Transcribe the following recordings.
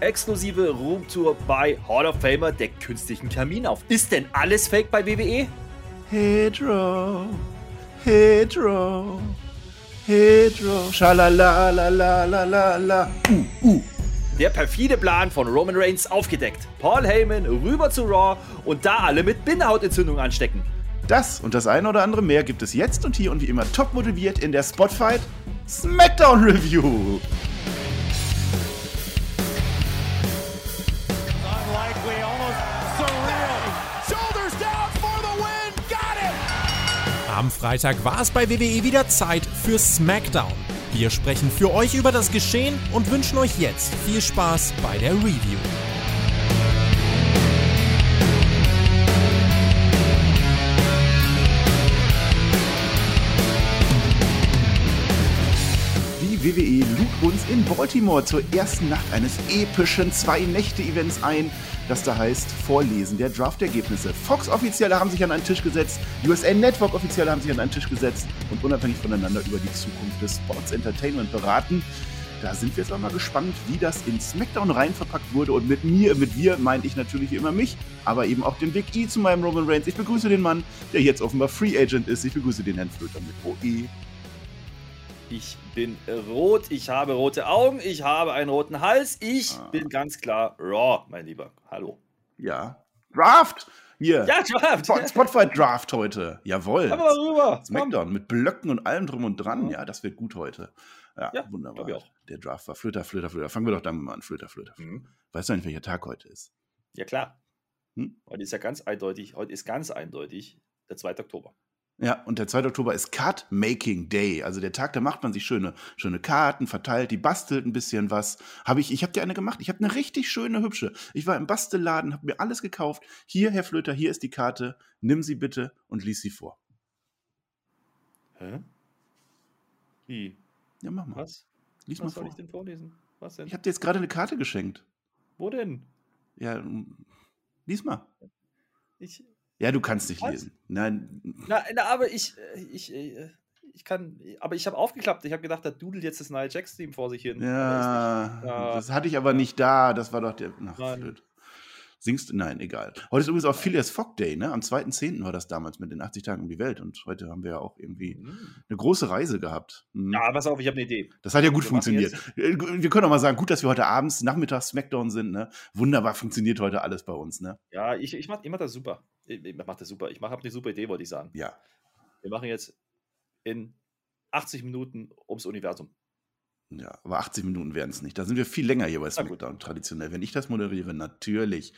exklusive Roomtour bei Hall of Famer der künstlichen Kamin auf. Ist denn alles fake bei WWE? Hedro, Hedro, Hedro, schalalalalala, uh, uh. Der perfide Plan von Roman Reigns aufgedeckt. Paul Heyman rüber zu Raw und da alle mit Bindehautentzündung anstecken. Das und das eine oder andere mehr gibt es jetzt und hier und wie immer top motiviert in der Spotfight Smackdown Review. Am Freitag war es bei WWE wieder Zeit für SmackDown. Wir sprechen für euch über das Geschehen und wünschen euch jetzt viel Spaß bei der Review. Die WWE lud uns in Baltimore zur ersten Nacht eines epischen Zwei-Nächte-Events ein, das da heißt Vorlesen der Draft-Ergebnisse. Fox-Offizielle haben sich an einen Tisch gesetzt, USA Network-Offizielle haben sich an einen Tisch gesetzt und unabhängig voneinander über die Zukunft des Sports Entertainment beraten. Da sind wir jetzt auch mal gespannt, wie das in SmackDown rein verpackt wurde. Und mit mir, mit wir, meinte ich natürlich immer mich, aber eben auch den Big E zu meinem Roman Reigns. Ich begrüße den Mann, der jetzt offenbar Free Agent ist. Ich begrüße den Herrn Flöter mit OE. Ich bin rot, ich habe rote Augen, ich habe einen roten Hals. Ich Ah. bin ganz klar Raw, mein Lieber. Hallo. Ja. Draft! Hier. Ja, Draft. Spot- Spotfight Draft heute. Jawohl. Mal rüber. Smackdown mit Blöcken und allem drum und dran. Ja, das wird gut heute. Ja, Ja, wunderbar. Der Draft war Flöter, Flöter, Flöter. Fangen wir doch damit mal an. Flöter, Flöter. Flöter. Mhm. Weißt du eigentlich, welcher Tag heute ist? Ja, klar. Hm? Heute ist ja ganz eindeutig, heute ist ganz eindeutig der 2. Oktober. Ja, und der 2. Oktober ist Card Making Day. Also der Tag, da macht man sich schöne, schöne Karten, verteilt, die bastelt ein bisschen was. Habe ich, ich habe dir eine gemacht. Ich habe eine richtig schöne, hübsche. Ich war im Bastelladen, habe mir alles gekauft. Hier, Herr Flöter, hier ist die Karte. Nimm sie bitte und lies sie vor. Hä? Wie? Ja, mach mal. Was? Lies Was mal soll vor. ich denn vorlesen? Was denn? Ich habe dir jetzt gerade eine Karte geschenkt. Wo denn? Ja, mm, lies mal. Ich. Ja, du kannst nicht Was? lesen. Nein, Na, na aber ich. äh, Ich. äh, Ich kann. Aber ich habe aufgeklappt. Ich habe gedacht, da dudelt jetzt das neue Jack-Stream vor sich hin. Ja, Ja. das hatte ich aber nicht da. Das war doch der. Ach, Nein. blöd. Singst du? Nein, egal. Heute ist übrigens auch Phileas Fogg Day, ne? Am 2.10. war das damals mit den 80 Tagen um die Welt. Und heute haben wir ja auch irgendwie ist nicht. Hm. eine große Reise gehabt. Hm. Ja, pass auf, ich habe eine Idee. Das hat ja gut Wir funktioniert. Äh, Wir können auch mal sagen, gut, dass wir heute abends, nachmittags Smackdown sind, ne? Wunderbar funktioniert heute alles bei uns, ne? Ja, ich, ich mache mach das super. Ich, mache das super. Ich habe eine super Idee, wollte ich sagen. Ja. Wir machen jetzt in 80 Minuten ums Universum. Ja, aber 80 Minuten werden es nicht. Da sind wir viel länger hier bei. SmackDown traditionell. Wenn ich das moderiere, natürlich.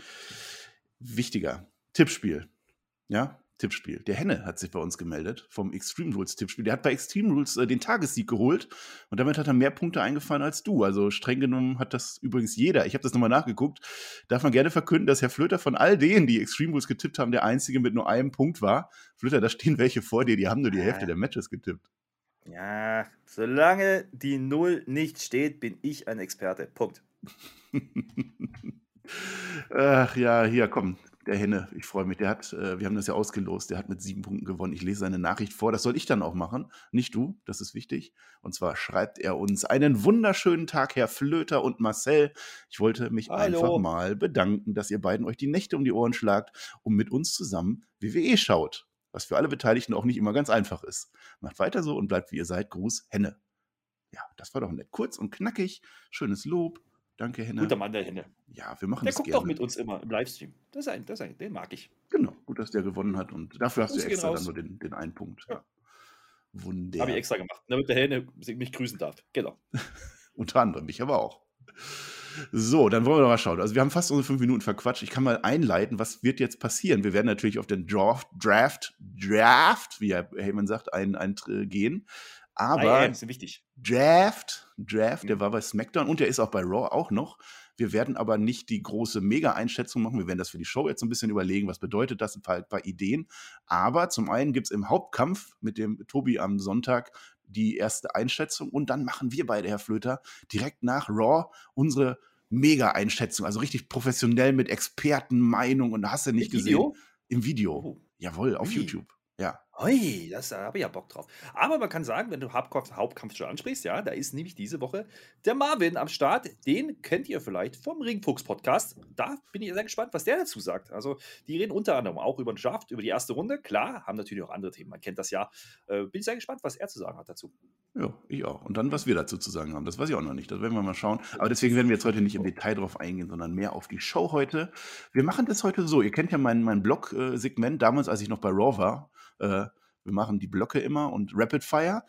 Wichtiger. Tippspiel. Ja, Tippspiel. Der Henne hat sich bei uns gemeldet vom Extreme Rules Tippspiel. Der hat bei Extreme Rules äh, den Tagessieg geholt und damit hat er mehr Punkte eingefahren als du. Also streng genommen hat das übrigens jeder. Ich habe das nochmal nachgeguckt. Darf man gerne verkünden, dass Herr Flöter von all denen, die Extreme Rules getippt haben, der einzige mit nur einem Punkt war. Flöter, da stehen welche vor dir, die haben nur die Hälfte Ja. der Matches getippt. Ja, solange die Null nicht steht, bin ich ein Experte. Punkt. Ach ja, hier, komm, der Henne, ich freue mich. Der hat, äh, wir haben das ja ausgelost, der hat mit sieben Punkten gewonnen. Ich lese seine Nachricht vor. Das soll ich dann auch machen, nicht du, das ist wichtig. Und zwar schreibt er uns einen wunderschönen Tag, Herr Flöter und Marcel. Ich wollte mich Hallo. einfach mal bedanken, dass ihr beiden euch die Nächte um die Ohren schlagt und mit uns zusammen WWE schaut. Was für alle Beteiligten auch nicht immer ganz einfach ist. Macht weiter so und bleibt wie ihr seid. Gruß, Henne. Ja, das war doch nett. Kurz und knackig, schönes Lob. Danke, Henne. Guter Mann, der Henne. Ja, wir machen Der das guckt gerne. auch mit uns immer im Livestream. Das ist ein, das ist ein, den mag ich. Genau, gut, dass der gewonnen hat und dafür hast du extra dann nur den, den einen Punkt. Ja. Wunder. Habe ich extra gemacht, damit der Henne mich grüßen darf. Genau. Unter anderem, ich aber auch. So, dann wollen wir doch mal schauen. Also wir haben fast unsere fünf Minuten verquatscht. Ich kann mal einleiten, was wird jetzt passieren? Wir werden natürlich auf den Draft, Draft, Draft, wie Herr Heyman sagt, ein, ein, gehen. Aber IAMs sind wichtig. Draft, Draft, der Mhm. war bei SmackDown und der ist auch bei Raw auch noch. Wir werden aber nicht die große Mega-Einschätzung machen. Wir werden das für die Show jetzt so ein bisschen überlegen, was bedeutet das, ein paar, paar Ideen. Aber zum einen gibt es im Hauptkampf mit dem Tobi am Sonntag die erste Einschätzung und dann machen wir beide, Herr Flöter, direkt nach Raw unsere Mega-Einschätzung. Also richtig professionell mit Expertenmeinung und hast du nicht Mit gesehen. Video? Im Video. Oh. Jawohl, auf Wie? YouTube. Ja. Ui, das, da habe ich ja Bock drauf. Aber man kann sagen, wenn du Hauptkampf, Hauptkampf schon ansprichst, ja, da ist nämlich diese Woche der Marvin am Start. Den kennt ihr vielleicht vom Ringfuchs-Podcast. Da bin ich sehr gespannt, was der dazu sagt. Also, die reden unter anderem auch über den Draft, über die erste Runde. Klar, haben natürlich auch andere Themen. Man kennt das ja. Äh, bin ich sehr gespannt, was er zu sagen hat dazu. Ja, ich auch. Und dann, was wir dazu zu sagen haben, das weiß ich auch noch nicht. Das werden wir mal schauen. Aber deswegen werden wir jetzt heute nicht im Detail drauf eingehen, sondern mehr auf die Show heute. Wir machen das heute so. Ihr kennt ja mein, mein Blog-Segment damals, als ich noch bei Raw war. Äh, wir machen die Blöcke immer und Rapid Fire.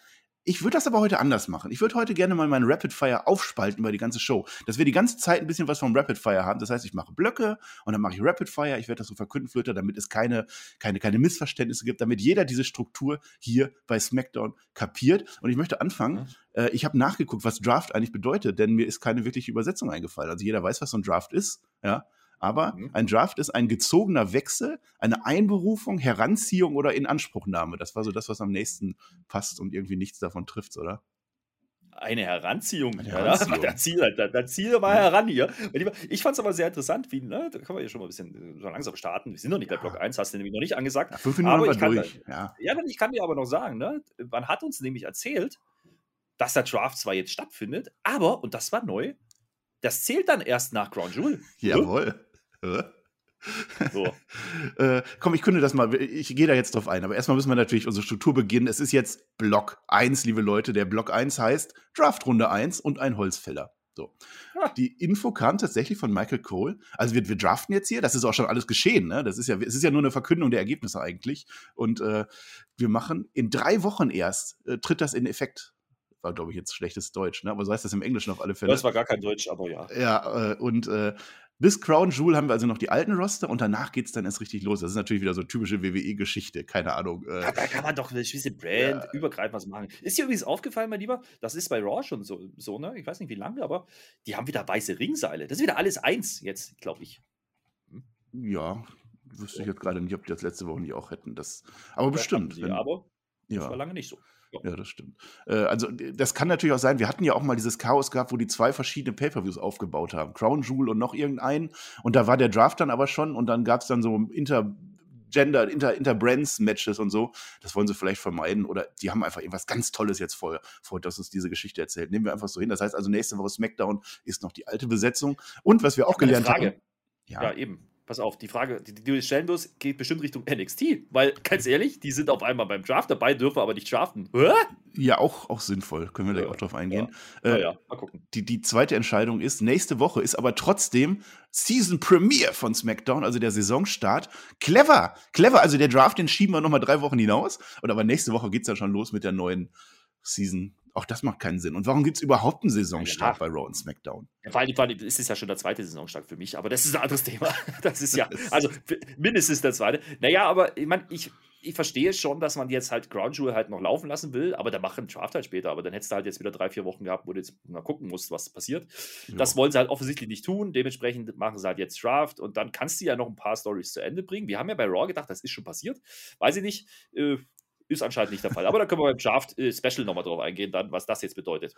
Ich würde das aber heute anders machen. Ich würde heute gerne mal meinen Rapid Fire aufspalten über die ganze Show, dass wir die ganze Zeit ein bisschen was vom Rapid Fire haben. Das heißt, ich mache Blöcke und dann mache ich Rapid Fire. Ich werde das so verkünden, Flöter, damit es keine, keine, keine Missverständnisse gibt, damit jeder diese Struktur hier bei SmackDown kapiert. Und ich möchte anfangen. Äh, ich habe nachgeguckt, was Draft eigentlich bedeutet, denn mir ist keine wirkliche Übersetzung eingefallen. Also jeder weiß, was so ein Draft ist. Ja, aber mhm. ein Draft ist ein gezogener Wechsel, eine Einberufung, Heranziehung oder Inanspruchnahme. Das war so das, was am nächsten passt und irgendwie nichts davon trifft, oder? Eine Heranziehung. Eine Heranziehung. Ja, der, Ziel, der, der Ziel war heran hier. Ich fand es aber sehr interessant, wie, ne, da können wir ja schon mal ein bisschen so langsam starten. Wir sind noch nicht bei Block 1, hast du nämlich noch nicht angesagt. Ja, fünf Minuten aber ich kann, durch. Ja. ja, ich kann dir aber noch sagen, ne, man hat uns nämlich erzählt, dass der Draft zwar jetzt stattfindet, aber, und das war neu, das zählt dann erst nach Ground Jewel. Jawohl. So. äh, komm, ich könnte das mal, ich gehe da jetzt drauf ein, aber erstmal müssen wir natürlich unsere Struktur beginnen. Es ist jetzt Block 1, liebe Leute. Der Block 1 heißt Draftrunde 1 und ein Holzfäller. So. Ja. Die Info kam tatsächlich von Michael Cole. Also wir, wir draften jetzt hier, das ist auch schon alles geschehen, ne? Das ist ja, es ist ja nur eine Verkündung der Ergebnisse eigentlich. Und äh, wir machen in drei Wochen erst, äh, tritt das in Effekt war, glaube ich, jetzt schlechtes Deutsch, ne? aber so heißt das im Englischen auf alle Fälle. Das war gar kein Deutsch, aber ja. Ja, äh, und äh, bis Crown Jewel haben wir also noch die alten Roster und danach geht es dann erst richtig los. Das ist natürlich wieder so typische WWE-Geschichte, keine Ahnung. Äh, da kann man doch ein bisschen Brand ja. übergreifend was machen. Ist dir übrigens aufgefallen, mein Lieber? Das ist bei Raw schon so, so, ne? Ich weiß nicht wie lange, aber die haben wieder weiße Ringseile. Das ist wieder alles eins jetzt, glaube ich. Hm? Ja, wüsste ich jetzt gerade nicht, ob die das letzte Woche nicht auch hätten. Das, aber ja, bestimmt. Sie, wenn, aber das ja. war lange nicht so. Ja, das stimmt. Äh, also, das kann natürlich auch sein, wir hatten ja auch mal dieses Chaos gehabt, wo die zwei verschiedene Pay-Per-Views aufgebaut haben. Crown Jewel und noch irgendeinen. Und da war der Draft dann aber schon und dann gab es dann so Inter- Gender, Inter, Inter-Brands-Matches und so. Das wollen sie vielleicht vermeiden. Oder die haben einfach irgendwas ganz Tolles jetzt vor, vor dass uns diese Geschichte erzählt. Nehmen wir einfach so hin. Das heißt also, nächste Woche SmackDown ist noch die alte Besetzung. Und was wir auch gelernt Frage. haben. Ja. ja, eben pass auf, die Frage, die, die du stellen wirst, geht bestimmt Richtung NXT. Weil, ganz ehrlich, die sind auf einmal beim Draft dabei, dürfen aber nicht draften. Hä? Ja, auch, auch sinnvoll. Können wir ja. da auch drauf eingehen. Ja. Äh, ja, mal gucken. Die, die zweite Entscheidung ist, nächste Woche ist aber trotzdem Season Premiere von SmackDown, also der Saisonstart. Clever, clever. Also der Draft, den schieben wir nochmal drei Wochen hinaus. Und aber nächste Woche geht es dann schon los mit der neuen Season auch das macht keinen Sinn. Und warum gibt es überhaupt einen Saisonstart ja, bei Raw und SmackDown? Ja, vor allem, vor allem ist es ja schon der zweite Saisonstart für mich, aber das ist ein anderes Thema. Das ist ja, also mindestens der zweite. Naja, aber ich meine, ich, ich verstehe schon, dass man jetzt halt Ground Jewel halt noch laufen lassen will, aber dann machen Draft halt später. Aber dann hättest du halt jetzt wieder drei, vier Wochen gehabt, wo du jetzt mal gucken musst, was passiert. Ja. Das wollen sie halt offensichtlich nicht tun. Dementsprechend machen sie halt jetzt Draft und dann kannst du ja noch ein paar Stories zu Ende bringen. Wir haben ja bei Raw gedacht, das ist schon passiert. Weiß ich nicht. Äh, ist anscheinend nicht der Fall. Aber da können wir beim Draft-Special äh, nochmal drauf eingehen, dann, was das jetzt bedeutet.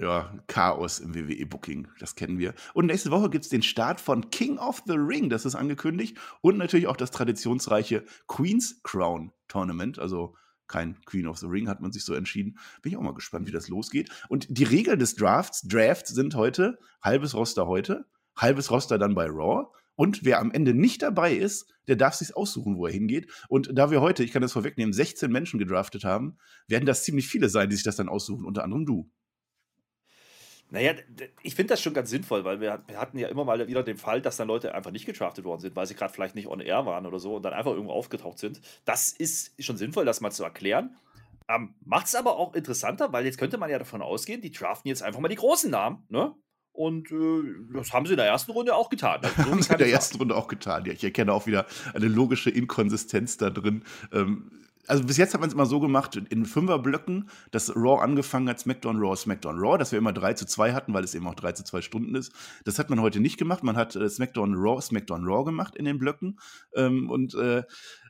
Ja, Chaos im WWE-Booking, das kennen wir. Und nächste Woche gibt es den Start von King of the Ring, das ist angekündigt. Und natürlich auch das traditionsreiche Queen's Crown Tournament, also kein Queen of the Ring, hat man sich so entschieden. Bin ich auch mal gespannt, wie das losgeht. Und die Regeln des Drafts, Drafts sind heute halbes Roster heute, halbes Roster dann bei Raw und wer am Ende nicht dabei ist, der darf sich aussuchen, wo er hingeht. Und da wir heute, ich kann das vorwegnehmen, 16 Menschen gedraftet haben, werden das ziemlich viele sein, die sich das dann aussuchen, unter anderem du. Naja, ich finde das schon ganz sinnvoll, weil wir, hatten ja immer mal wieder den Fall, dass dann Leute einfach nicht gedraftet worden sind, weil sie gerade vielleicht nicht on air waren oder so und dann einfach irgendwo aufgetaucht sind. Das ist schon sinnvoll, das mal zu erklären. Ähm, Macht es aber auch interessanter, weil jetzt könnte man ja davon ausgehen, die draften jetzt einfach mal die großen Namen, ne? Und äh, das haben sie in der ersten Runde auch getan. Also, so haben sie in der ersten Runde auch getan. Ja, ich erkenne auch wieder eine logische Inkonsistenz da drin. Ähm, also bis jetzt hat man es immer so gemacht, in Fünferblöcken, dass Raw angefangen hat, SmackDown, Raw, SmackDown, Raw, dass wir immer 3 zu 2 hatten, weil es eben auch 3 zu 2 Stunden ist. Das hat man heute nicht gemacht. Man hat äh, SmackDown, Raw, SmackDown, Raw gemacht in den Blöcken. Ähm, und äh,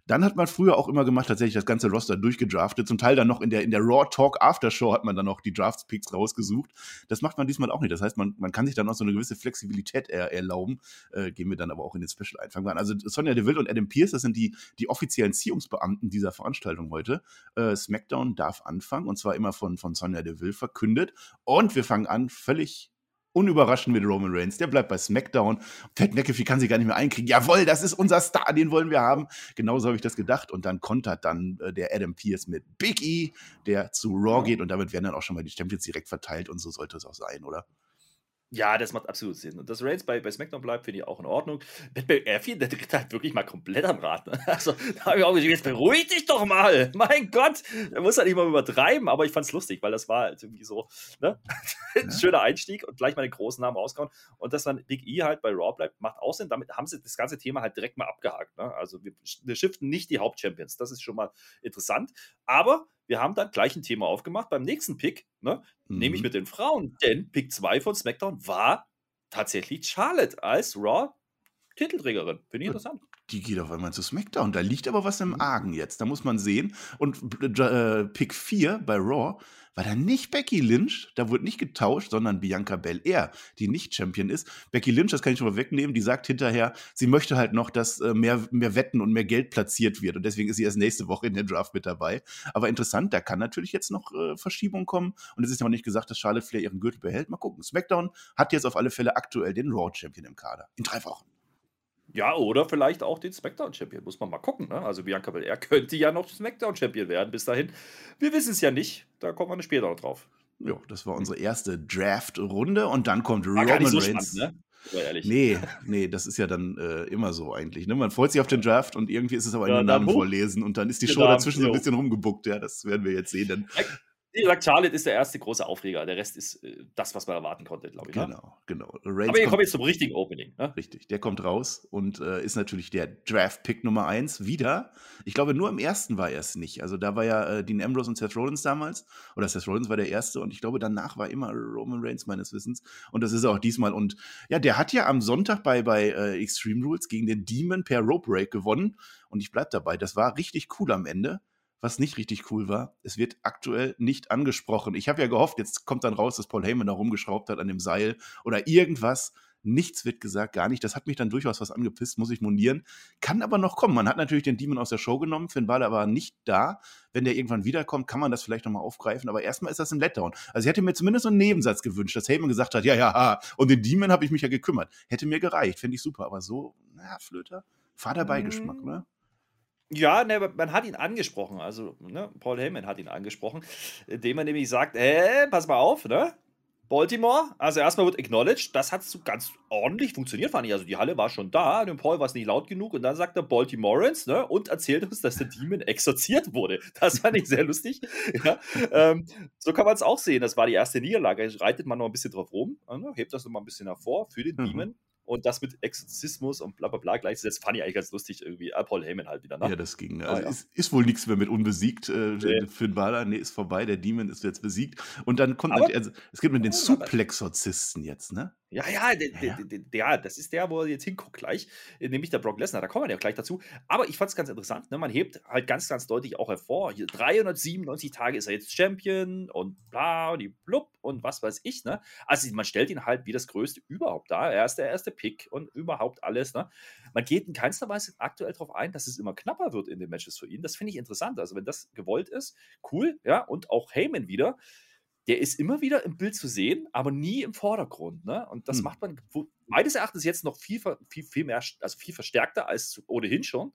Dann hat man früher auch immer gemacht, tatsächlich das ganze Roster durchgedraftet. Zum Teil dann noch in der, in der Raw Talk Aftershow hat man dann noch die Draftspicks rausgesucht. Das macht man diesmal auch nicht. Das heißt, man, man kann sich dann noch so eine gewisse Flexibilität er, erlauben. Äh, gehen wir dann aber auch in den Special einfangen. Also Sonja Deville und Adam Pierce, das sind die, die offiziellen Ziehungsbeamten dieser Veranstaltung heute. Äh, SmackDown darf anfangen und zwar immer von, von Sonja Deville verkündet. Und wir fangen an, völlig unüberraschend mit Roman Reigns. Der bleibt bei SmackDown. Pat McAfee kann sich gar nicht mehr einkriegen. Jawohl, das ist unser Star, den wollen wir haben. Genauso habe ich das gedacht. Und dann kontert dann äh, der Adam Pierce mit Big E, der zu Raw geht. Und damit werden dann auch schon mal die Champions direkt verteilt. Und so sollte es auch sein, oder? Ja, das macht absolut Sinn. Und dass Reigns bei, bei SmackDown bleibt, finde ich auch in Ordnung. Pat McAfee, der tritt halt wirklich mal komplett am Rad. Ne? Also, da habe ich auch gesagt, jetzt beruhig dich doch mal. Mein Gott, er muss halt nicht mal übertreiben, aber ich fand es lustig, weil das war halt irgendwie so ne? ein schöner Einstieg und gleich mal den großen Namen rausgehauen. Und dass dann Big E halt bei Raw bleibt, macht auch Sinn. Damit haben sie das ganze Thema halt direkt mal abgehakt. Ne? Also, wir, wir shiften nicht die Hauptchampions. Das ist schon mal interessant. Aber wir haben dann gleich ein Thema aufgemacht beim nächsten Pick, ne? mhm. nämlich mit den Frauen. Denn Pick 2 von SmackDown war tatsächlich Charlotte als Raw Titelträgerin. Finde ich interessant. Die geht auf einmal zu SmackDown. Da liegt aber was im mhm. Argen jetzt. Da muss man sehen. Und äh, Pick 4 bei Raw war dann nicht Becky Lynch, da wurde nicht getauscht, sondern Bianca Belair, die nicht Champion ist. Becky Lynch, das kann ich schon mal wegnehmen, die sagt hinterher, sie möchte halt noch, dass äh, mehr, mehr Wetten und mehr Geld platziert wird. Und deswegen ist sie erst nächste Woche in der Draft mit dabei. Aber interessant, da kann natürlich jetzt noch äh, Verschiebung kommen. Und es ist ja auch nicht gesagt, dass Charlotte Flair ihren Gürtel behält. Mal gucken. SmackDown hat jetzt auf alle Fälle aktuell den Raw Champion im Kader. In drei Wochen. Ja, oder vielleicht auch den SmackDown-Champion. Muss man mal gucken. Ne? Also Bianca Belair könnte ja noch SmackDown-Champion werden bis dahin. Wir wissen es ja nicht. Da kommen wir später noch drauf. Ja, das war unsere erste Draft-Runde und dann kommt war Roman so Reigns. Spannend, ne? Nee, nee, das ist ja dann äh, immer so eigentlich. Ne? Man freut sich auf den Draft und irgendwie ist es aber ja, den Namen vorlesen und dann ist die Show dazwischen so ein bisschen rumgebuckt. Ja, das werden wir jetzt sehen. Denn wie gesagt, Charlotte ist der erste große Aufreger. Der Rest ist äh, das, was man erwarten konnte, glaube ich. Ne? Genau, genau. Reigns Aber wir kommen jetzt zum richtigen Opening. Ne? Richtig, der kommt raus und äh, ist natürlich der Draft-Pick Nummer 1 wieder. Ich glaube, nur im ersten war er es nicht. Also da war ja äh, Dean Ambrose und Seth Rollins damals. Oder Seth Rollins war der erste und ich glaube, danach war immer Roman Reigns meines Wissens. Und das ist er auch diesmal. Und ja, der hat ja am Sonntag bei, bei äh, Extreme Rules gegen den Demon per Rope Break gewonnen. Und ich bleibe dabei, das war richtig cool am Ende was nicht richtig cool war, es wird aktuell nicht angesprochen. Ich habe ja gehofft, jetzt kommt dann raus, dass Paul Heyman da rumgeschraubt hat an dem Seil oder irgendwas. Nichts wird gesagt, gar nicht. Das hat mich dann durchaus was angepisst, muss ich monieren. Kann aber noch kommen. Man hat natürlich den Demon aus der Show genommen. Finn Balor war nicht da. Wenn der irgendwann wiederkommt, kann man das vielleicht nochmal aufgreifen. Aber erstmal ist das ein Letdown. Also ich hätte mir zumindest so einen Nebensatz gewünscht, dass Heyman gesagt hat, ja, ja, und den Demon habe ich mich ja gekümmert. Hätte mir gereicht, finde ich super. Aber so, na, Flöter, Vaterbeigeschmack, mhm. oder? Ja, ne, man hat ihn angesprochen. Also, ne, Paul Heyman hat ihn angesprochen, indem er nämlich sagt: äh, pass mal auf, ne? Baltimore, also erstmal wird acknowledged, das hat so ganz ordentlich funktioniert, fand ich. Also die Halle war schon da, dem Paul war es nicht laut genug und dann sagt er Baltimoreans, ne, und erzählt uns, dass der Demon exorziert wurde. Das fand ich sehr lustig. Ja, ähm, so kann man es auch sehen. Das war die erste Niederlage. Reitet man noch ein bisschen drauf rum, ne, hebt das noch mal ein bisschen hervor für den mhm. Demon und das mit Exorzismus und bla bla bla gleichzusetzen, fand ich eigentlich ganz lustig irgendwie. Ah, Paul Heyman halt wieder, ne? Ja, das ging. Also ah, ja. ist, ist, wohl nichts mehr mit unbesiegt. Äh, nee. Finn Balor, nee, ist vorbei, der Demon ist jetzt besiegt. Und dann kommt, aber, also, es gibt mit den Suplexorzisten jetzt, ne? Ja, ja, der, ja. Der, der, das ist der, wo er jetzt hinguckt gleich, äh, nämlich der Brock Lesnar, da kommen wir ja gleich dazu. Aber ich fand es ganz interessant, ne? man hebt halt ganz, ganz deutlich auch hervor, hier 397 Tage ist er jetzt Champion und bla und die blub und was weiß ich. Ne? Also man stellt ihn halt wie das Größte überhaupt da. Er ist der erste Pick und überhaupt alles. Ne? Man geht in keinster Weise aktuell darauf ein, dass es immer knapper wird in den Matches für ihn. Das finde ich interessant. Also wenn das gewollt ist, cool, ja, und auch Heyman wieder der ist immer wieder im Bild zu sehen, aber nie im Vordergrund. Ne? Und das hm. macht man meines Erachtens jetzt noch viel, viel, viel mehr, also viel verstärkter als ohnehin schon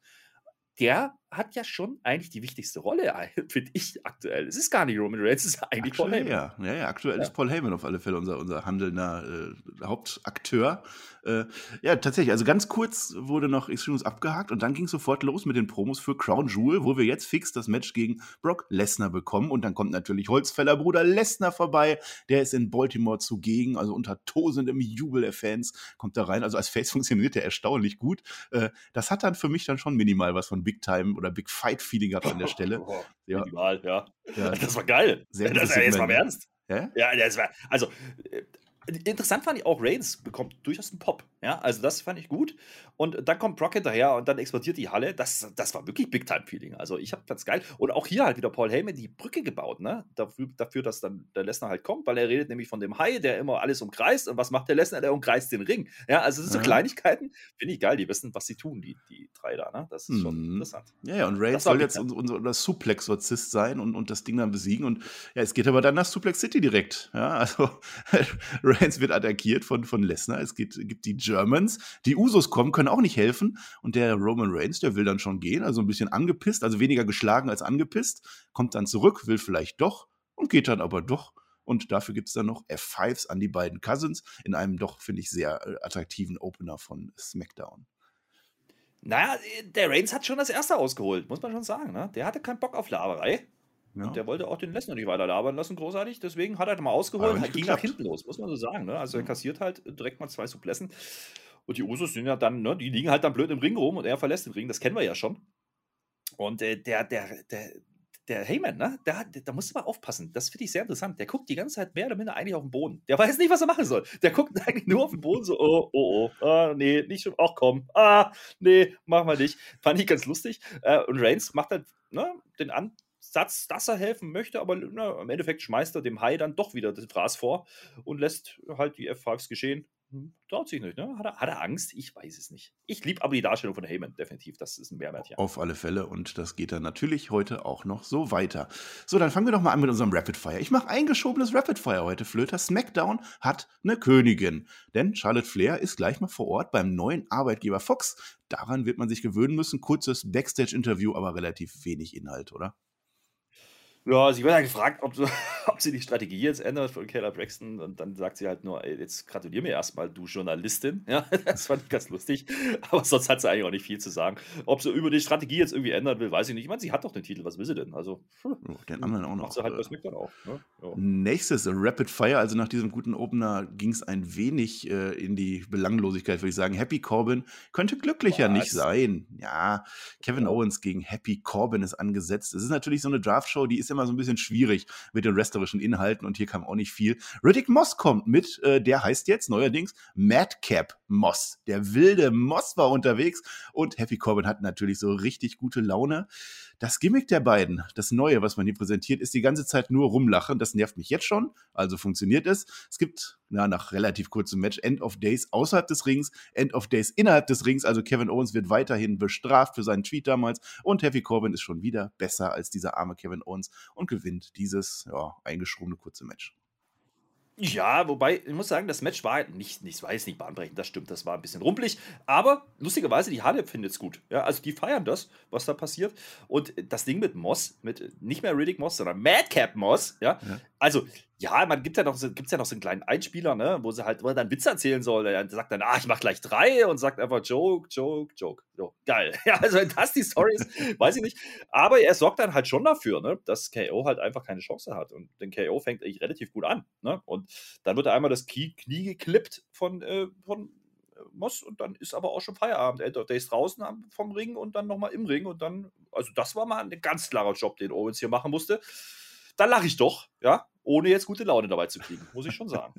der hat ja schon eigentlich die wichtigste Rolle, finde ich aktuell. Es ist gar nicht Roman Reigns, es ist eigentlich aktuell, Paul Heyman. Ja, ja, ja aktuell ja. ist Paul Heyman auf alle Fälle unser, unser handelnder äh, Hauptakteur. Äh, ja, tatsächlich, also ganz kurz wurde noch Extremes abgehakt und dann ging es sofort los mit den Promos für Crown Jewel, wo wir jetzt fix das Match gegen Brock Lesnar bekommen und dann kommt natürlich Holzfäller Bruder Lesnar vorbei, der ist in Baltimore zugegen, also unter tosendem Jubel der Fans kommt da rein, also als Face funktioniert der erstaunlich gut. Äh, das hat dann für mich dann schon minimal was von Big Time oder Big Fight Feeling gehabt an der Stelle. Oh, ja. Minimal, ja. ja. Das war geil. Sehr das jetzt mal im Ernst. Ja? ja, das war, also äh, interessant fand ich auch, Reigns bekommt durchaus einen Pop. Ja, also das fand ich gut. Und dann kommt Brock hinterher und dann explodiert die Halle. Das, das war wirklich Big-Time-Feeling. Also ich habe ganz geil. Und auch hier halt wieder Paul Heyman die Brücke gebaut, ne? Dafür, dafür, dass dann der Lesnar halt kommt, weil er redet nämlich von dem Hai, der immer alles umkreist. Und was macht der Lesnar? Der umkreist den Ring. Ja, also das sind so Kleinigkeiten. Finde ich geil. Die wissen, was sie tun, die, die drei da, ne? Das ist schon mhm. interessant. Ja, ja, und Reigns soll jetzt unser, unser Suplex-Sorzist sein und, und das Ding dann besiegen. Und ja, es geht aber dann nach Suplex City direkt. Ja, also Reigns wird attackiert von, von Lesnar. Es gibt, gibt die Germans, die Usos kommen, können auch nicht helfen. Und der Roman Reigns, der will dann schon gehen, also ein bisschen angepisst, also weniger geschlagen als angepisst, kommt dann zurück, will vielleicht doch und geht dann aber doch. Und dafür gibt es dann noch F5s an die beiden Cousins in einem doch, finde ich, sehr äh, attraktiven Opener von SmackDown. Naja, der Reigns hat schon das erste ausgeholt, muss man schon sagen. Ne? Der hatte keinen Bock auf Laberei. Ja. Und der wollte auch den Lesnar nicht weiter labern lassen, großartig. Deswegen hat er mal ausgeholt und ging nach hinten los, muss man so sagen. Ne? Also er kassiert halt direkt mal zwei Suplessen. Und die Usos sind ja dann, ne, die liegen halt dann blöd im Ring rum und er verlässt den Ring, das kennen wir ja schon. Und äh, der, der, der, der Heyman, ne, da, da musst du mal aufpassen. Das finde ich sehr interessant. Der guckt die ganze Zeit mehr oder minder eigentlich auf den Boden. Der weiß nicht, was er machen soll. Der guckt eigentlich nur auf den Boden, so, oh, oh, oh, ah, nee, nicht schon, ach komm, ah, nee, machen wir nicht. Fand ich ganz lustig. Äh, und Reigns macht halt ne, den Ansatz, dass er helfen möchte, aber ne, im Endeffekt schmeißt er dem Hai dann doch wieder das Fraß vor und lässt halt die F5s geschehen. Hm, traut sich nicht, ne? Hat er, hat er Angst? Ich weiß es nicht. Ich liebe aber die Darstellung von Heyman, definitiv. Das ist ein Mehrwert, ja. Auf alle Fälle und das geht dann natürlich heute auch noch so weiter. So, dann fangen wir doch mal an mit unserem Rapid Fire. Ich mache eingeschobenes Rapid Fire heute, Flöter. SmackDown hat eine Königin. Denn Charlotte Flair ist gleich mal vor Ort beim neuen Arbeitgeber Fox. Daran wird man sich gewöhnen müssen. Kurzes Backstage-Interview, aber relativ wenig Inhalt, oder? Ja, sie wird ja gefragt, ob, ob sie die Strategie jetzt ändert von Kayla Braxton. Und dann sagt sie halt nur, ey, jetzt gratulier mir erstmal, du Journalistin. Ja, das fand ich ganz lustig. Aber sonst hat sie eigentlich auch nicht viel zu sagen. Ob sie über die Strategie jetzt irgendwie ändern will, weiß ich nicht. Ich meine, sie hat doch den Titel, was will sie denn? Also, oh, den anderen auch noch. Macht sie halt bei dann auch. Ne? Ja. Nächstes, Rapid Fire. Also nach diesem guten Opener ging es ein wenig äh, in die Belanglosigkeit, würde ich sagen. Happy Corbin könnte glücklicher was? nicht sein. Ja, Kevin Owens gegen Happy Corbin ist angesetzt. Es ist natürlich so eine Draft-Show, die ist immer so ein bisschen schwierig mit den wrestlerischen Inhalten und hier kam auch nicht viel. Riddick Moss kommt mit, äh, der heißt jetzt neuerdings Madcap Moss. Der wilde Moss war unterwegs und Happy Corbin hat natürlich so richtig gute Laune. Das Gimmick der beiden, das Neue, was man hier präsentiert, ist die ganze Zeit nur rumlachen. Das nervt mich jetzt schon, also funktioniert es. Es gibt na, nach relativ kurzem Match End of Days außerhalb des Rings, End of Days innerhalb des Rings. Also Kevin Owens wird weiterhin bestraft für seinen Tweet damals und Happy Corbin ist schon wieder besser als dieser arme Kevin Owens und gewinnt dieses ja, eingeschobene kurze Match. Ja, wobei, ich muss sagen, das Match war nicht, nicht, war jetzt nicht bahnbrechend, das stimmt, das war ein bisschen rumpelig, aber lustigerweise, die Halle findet es gut. Ja, also die feiern das, was da passiert. Und das Ding mit Moss, mit nicht mehr Riddick Moss, sondern Madcap Moss, ja, ja. also ja, man gibt ja noch, gibt's ja noch so einen kleinen Einspieler, ne, wo sie halt, wo er dann Witze erzählen soll. Er sagt dann, ah, ich mach gleich drei und sagt einfach Joke, Joke, Joke. So, geil. Ja, also wenn das die Story ist, weiß ich nicht. Aber er sorgt dann halt schon dafür, ne, dass KO halt einfach keine Chance hat. Und den KO fängt eigentlich relativ gut an. Ne? Und dann wird er einmal das Knie, geklippt von, äh, von äh, Moss und dann ist aber auch schon Feierabend. End of Days draußen vom Ring und dann nochmal im Ring und dann, also das war mal ein ganz klarer Job, den Owens hier machen musste. Da lache ich doch, ja ohne jetzt gute Laune dabei zu kriegen, muss ich schon sagen.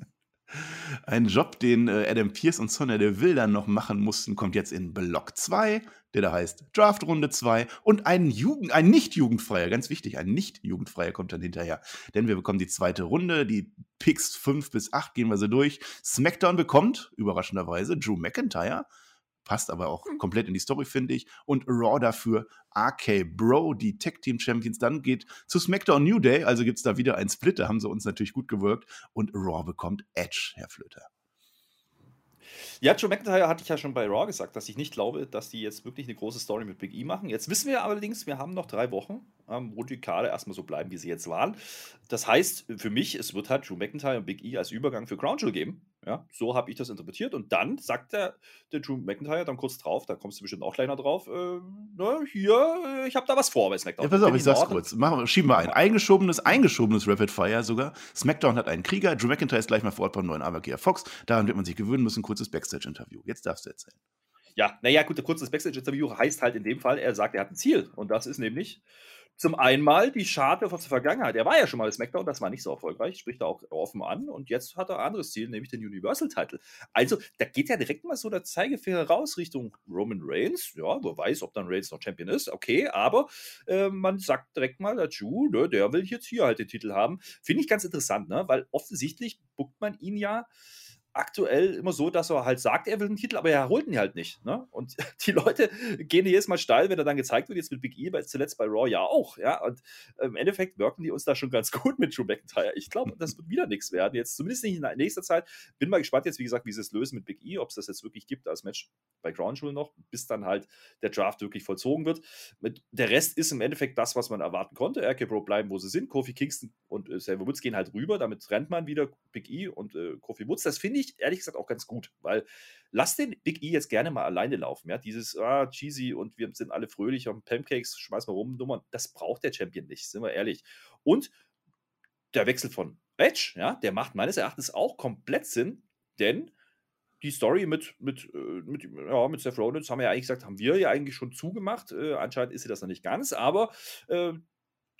Ein Job, den äh, Adam Pierce und Sonja Deville dann noch machen mussten, kommt jetzt in Block 2, der da heißt Draftrunde 2 und ein, Jugend, ein nicht-jugendfreier, ganz wichtig, ein nicht-jugendfreier kommt dann hinterher. Denn wir bekommen die zweite Runde, die Picks 5 bis 8 gehen wir so durch. SmackDown bekommt, überraschenderweise, Drew McIntyre passt aber auch mhm. komplett in die Story, finde ich. Und Raw dafür RK Bro, die Tech Team Champions. Dann geht zu SmackDown New Day, also gibt es da wieder einen Split, da haben sie uns natürlich gut gewirkt. Und Raw bekommt Edge, Herr Flöter. Ja, Joe McIntyre hatte ich ja schon bei Raw gesagt, dass ich nicht glaube, dass die jetzt wirklich eine große Story mit Big E machen. Jetzt wissen wir allerdings, wir haben noch drei Wochen, ähm, wo die Karte erstmal so bleiben, wie sie jetzt waren. Das heißt, für mich, es wird halt Drew McIntyre und Big E als Übergang für Crown Jewel geben. Ja, so habe ich das interpretiert. Und dann sagt der, der Drew McIntyre dann kurz drauf, da kommst du bestimmt auch kleiner drauf, äh, na, hier, ich habe da was vor bei SmackDown. Ja, pass auf, ich sag's kurz. Machen, schieben wir ein. Eingeschobenes, eingeschobenes Rapid Fire sogar. SmackDown hat einen Krieger, Drew McIntyre ist gleich mal vor Ort beim neuen Arbeitgeber Fox. Daran wird man sich gewöhnen müssen. Kurzes Backstage-Interview. Jetzt darfst du erzählen. Ja, naja, gut, ein kurzes Backstage-Interview heißt halt in dem Fall, er sagt, er hat ein Ziel. Und das ist nämlich zum einen mal die Schade aus der Vergangenheit. Er war ja schon mal SmackDown, das war nicht so erfolgreich, spricht er auch offen an. Und jetzt hat er ein anderes Ziel, nämlich den Universal-Title. Also, da geht ja direkt mal so der Zeigefinger raus Richtung Roman Reigns. Ja, wer weiß, ob dann Reigns noch Champion ist. Okay, aber äh, man sagt direkt mal dazu, ne, der will jetzt hier halt den Titel haben. Finde ich ganz interessant, ne? weil offensichtlich buckt man ihn ja aktuell immer so, dass er halt sagt, er will einen Titel, aber er holt ihn halt nicht. Ne? Und die Leute gehen jedes Mal steil, wenn er dann gezeigt wird, jetzt mit Big E, weil zuletzt bei Raw ja auch. Ja? Und im Endeffekt wirken die uns da schon ganz gut mit Drew McIntyre. Ich glaube, das wird wieder nichts werden. Jetzt zumindest nicht in nächster Zeit. Bin mal gespannt jetzt, wie gesagt, wie sie es lösen mit Big E, ob es das jetzt wirklich gibt als Match bei Ground Jewel noch, bis dann halt der Draft wirklich vollzogen wird. Der Rest ist im Endeffekt das, was man erwarten konnte. RK Bro bleiben, wo sie sind. Kofi Kingston und äh, Xavier Woods gehen halt rüber. Damit rennt man wieder Big E und äh, Kofi Woods. Das finde ich ehrlich gesagt auch ganz gut, weil lass den Big E jetzt gerne mal alleine laufen. Ja, dieses ah, cheesy und wir sind alle fröhlich und Pancakes, schmeiß mal rum, Nummern, das braucht der Champion nicht, sind wir ehrlich. Und der Wechsel von Edge, ja, der macht meines Erachtens auch komplett Sinn, denn die Story mit, mit, äh, mit, ja, mit Seth Rollins haben wir ja eigentlich gesagt, haben wir ja eigentlich schon zugemacht. Äh, anscheinend ist sie das noch nicht ganz, aber äh,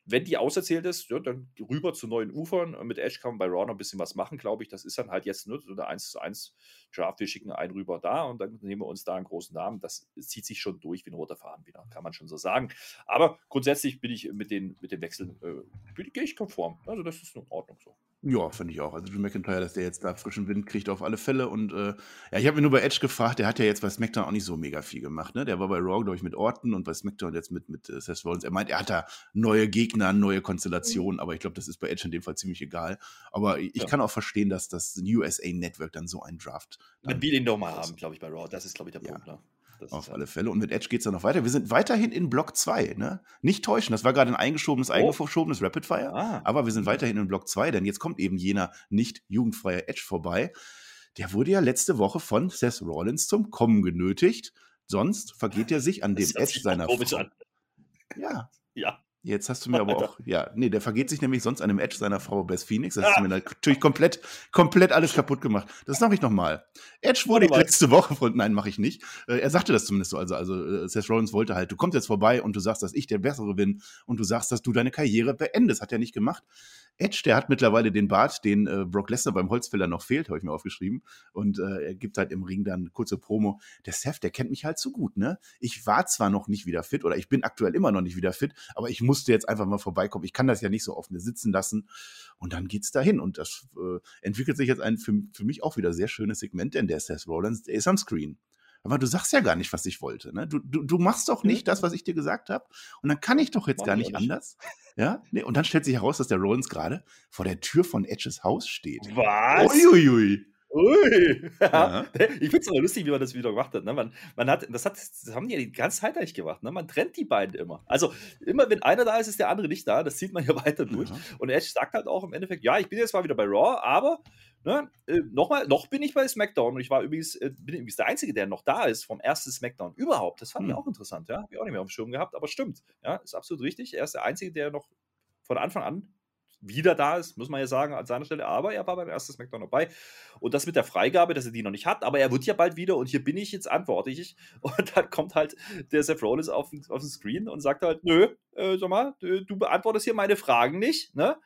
wenn die auserzählt ist, ja, dann rüber zu neuen Ufern. Mit Ash kann man bei Raw noch ein bisschen was machen, glaube ich. Das ist dann halt jetzt nur so eine 1 zu 1 Draft. Wir schicken einen rüber da und dann nehmen wir uns da einen großen Namen. Das zieht sich schon durch wie ein roter Faden wieder, kann man schon so sagen. Aber grundsätzlich bin ich mit den, mit den Wechseln, äh, gehe ich konform. Also das ist in Ordnung so. Ja, finde ich auch. Also Drew McIntyre, dass der jetzt da frischen Wind kriegt auf alle Fälle. Und äh, ja, ich habe mir nur bei Edge gefragt, der hat ja jetzt bei SmackDown auch nicht so mega viel gemacht. Ne? Der war bei Raw, glaube ich, mit Orton und bei SmackDown jetzt mit, mit äh, Seth Rollins. Er meint, er hat da neue Gegner, neue Konstellationen, mhm. aber ich glaube, das ist bei Edge in dem Fall ziemlich egal. Aber ich ja. kann auch verstehen, dass das USA Network dann so einen Draft. Man will ihn doch mal haben, glaube ich, bei Raw. Das ist, glaube ich, der ja. Punkt. Ne? Auf alle Fälle. Und mit Edge geht es dann noch weiter. Wir sind weiterhin in Block 2. Ne? Nicht täuschen, das war gerade ein eingeschobenes, oh. eingeschobenes Rapid Fire. Ah. Aber wir sind weiterhin in Block 2, denn jetzt kommt eben jener nicht jugendfreie Edge vorbei. Der wurde ja letzte Woche von Seth Rollins zum Kommen genötigt. Sonst vergeht er sich an dem Edge seiner Frau. An. Ja. Ja. Jetzt hast du mir aber auch, ja, nee, der vergeht sich nämlich sonst an dem Edge seiner Frau Beth Phoenix. Das hast du mir natürlich komplett, komplett alles kaputt gemacht. Das mache ich nochmal. Edge wurde letzte Woche von, nein, mache ich nicht. Äh, er sagte das zumindest so. Also, also äh, Seth Rollins wollte halt, du kommst jetzt vorbei und du sagst, dass ich der Bessere bin und du sagst, dass du deine Karriere beendest. Hat er nicht gemacht. Edge, der hat mittlerweile den Bart, den äh, Brock Lesnar beim Holzfäller noch fehlt, habe ich mir aufgeschrieben. Und äh, er gibt halt im Ring dann kurze Promo. Der Seth, der kennt mich halt so gut, ne? Ich war zwar noch nicht wieder fit oder ich bin aktuell immer noch nicht wieder fit, aber ich musste jetzt einfach mal vorbeikommen. Ich kann das ja nicht so auf mir sitzen lassen. Und dann geht's dahin. Und das äh, entwickelt sich jetzt ein für, für mich auch wieder sehr schönes Segment, denn der Seth Rollins, der ist am Screen. Aber du sagst ja gar nicht, was ich wollte. Ne? Du, du, du machst doch nicht das, was ich dir gesagt habe. Und dann kann ich doch jetzt Mach gar nicht, nicht anders. Ja? Nee, und dann stellt sich heraus, dass der Rollins gerade vor der Tür von Edges Haus steht. Was? Uiuiui. Ui. Ja. Ich finde es aber lustig, wie man das wieder gemacht hat. Ne? Man, man hat, das, hat, das haben die ja die ganze Zeit eigentlich gemacht. Ne? Man trennt die beiden immer. Also immer, wenn einer da ist, ist der andere nicht da. Das zieht man ja weiter durch. Ja. Und Edge sagt halt auch im Endeffekt, ja, ich bin jetzt mal wieder bei Raw, aber ne, äh, nochmal, noch bin ich bei SmackDown. Und ich war übrigens, äh, bin übrigens der Einzige, der noch da ist vom ersten SmackDown überhaupt. Das fand hm. ich auch interessant. Ja, habe ich auch nicht mehr auf dem Schirm gehabt, aber stimmt. Ja, ist absolut richtig. Er ist der Einzige, der noch von Anfang an wieder da ist, muss man ja sagen, an seiner Stelle. Aber er war beim ersten SmackDown dabei. Und das mit der Freigabe, dass er die noch nicht hat, aber er wird ja bald wieder und hier bin ich jetzt antwortlich. Und dann kommt halt der Seth Rollins auf, auf den Screen und sagt halt: Nö, äh, sag mal, du beantwortest hier meine Fragen nicht, ne?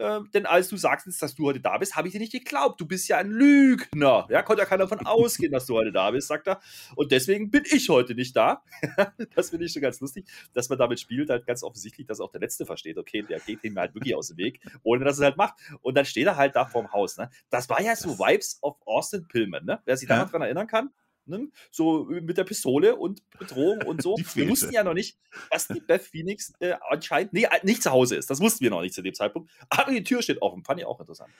Äh, denn als du sagst, dass du heute da bist, habe ich dir nicht geglaubt. Du bist ja ein Lügner. Ja, konnte ja keiner davon ausgehen, dass du heute da bist, sagt er. Und deswegen bin ich heute nicht da. das finde ich schon ganz lustig, dass man damit spielt, halt ganz offensichtlich, dass auch der Letzte versteht, okay, der geht ihm halt wirklich aus dem Weg, ohne dass er es halt macht. Und dann steht er halt da vorm Haus. Ne? Das war ja so Vibes of Austin Pillman, ne? Wer sich ja. daran erinnern kann. Ne? So mit der Pistole und Bedrohung und so. wir wussten ja noch nicht, dass die Beth Phoenix äh, anscheinend nee, nicht zu Hause ist. Das wussten wir noch nicht zu dem Zeitpunkt. Aber die Tür steht offen. Fand ich auch interessant.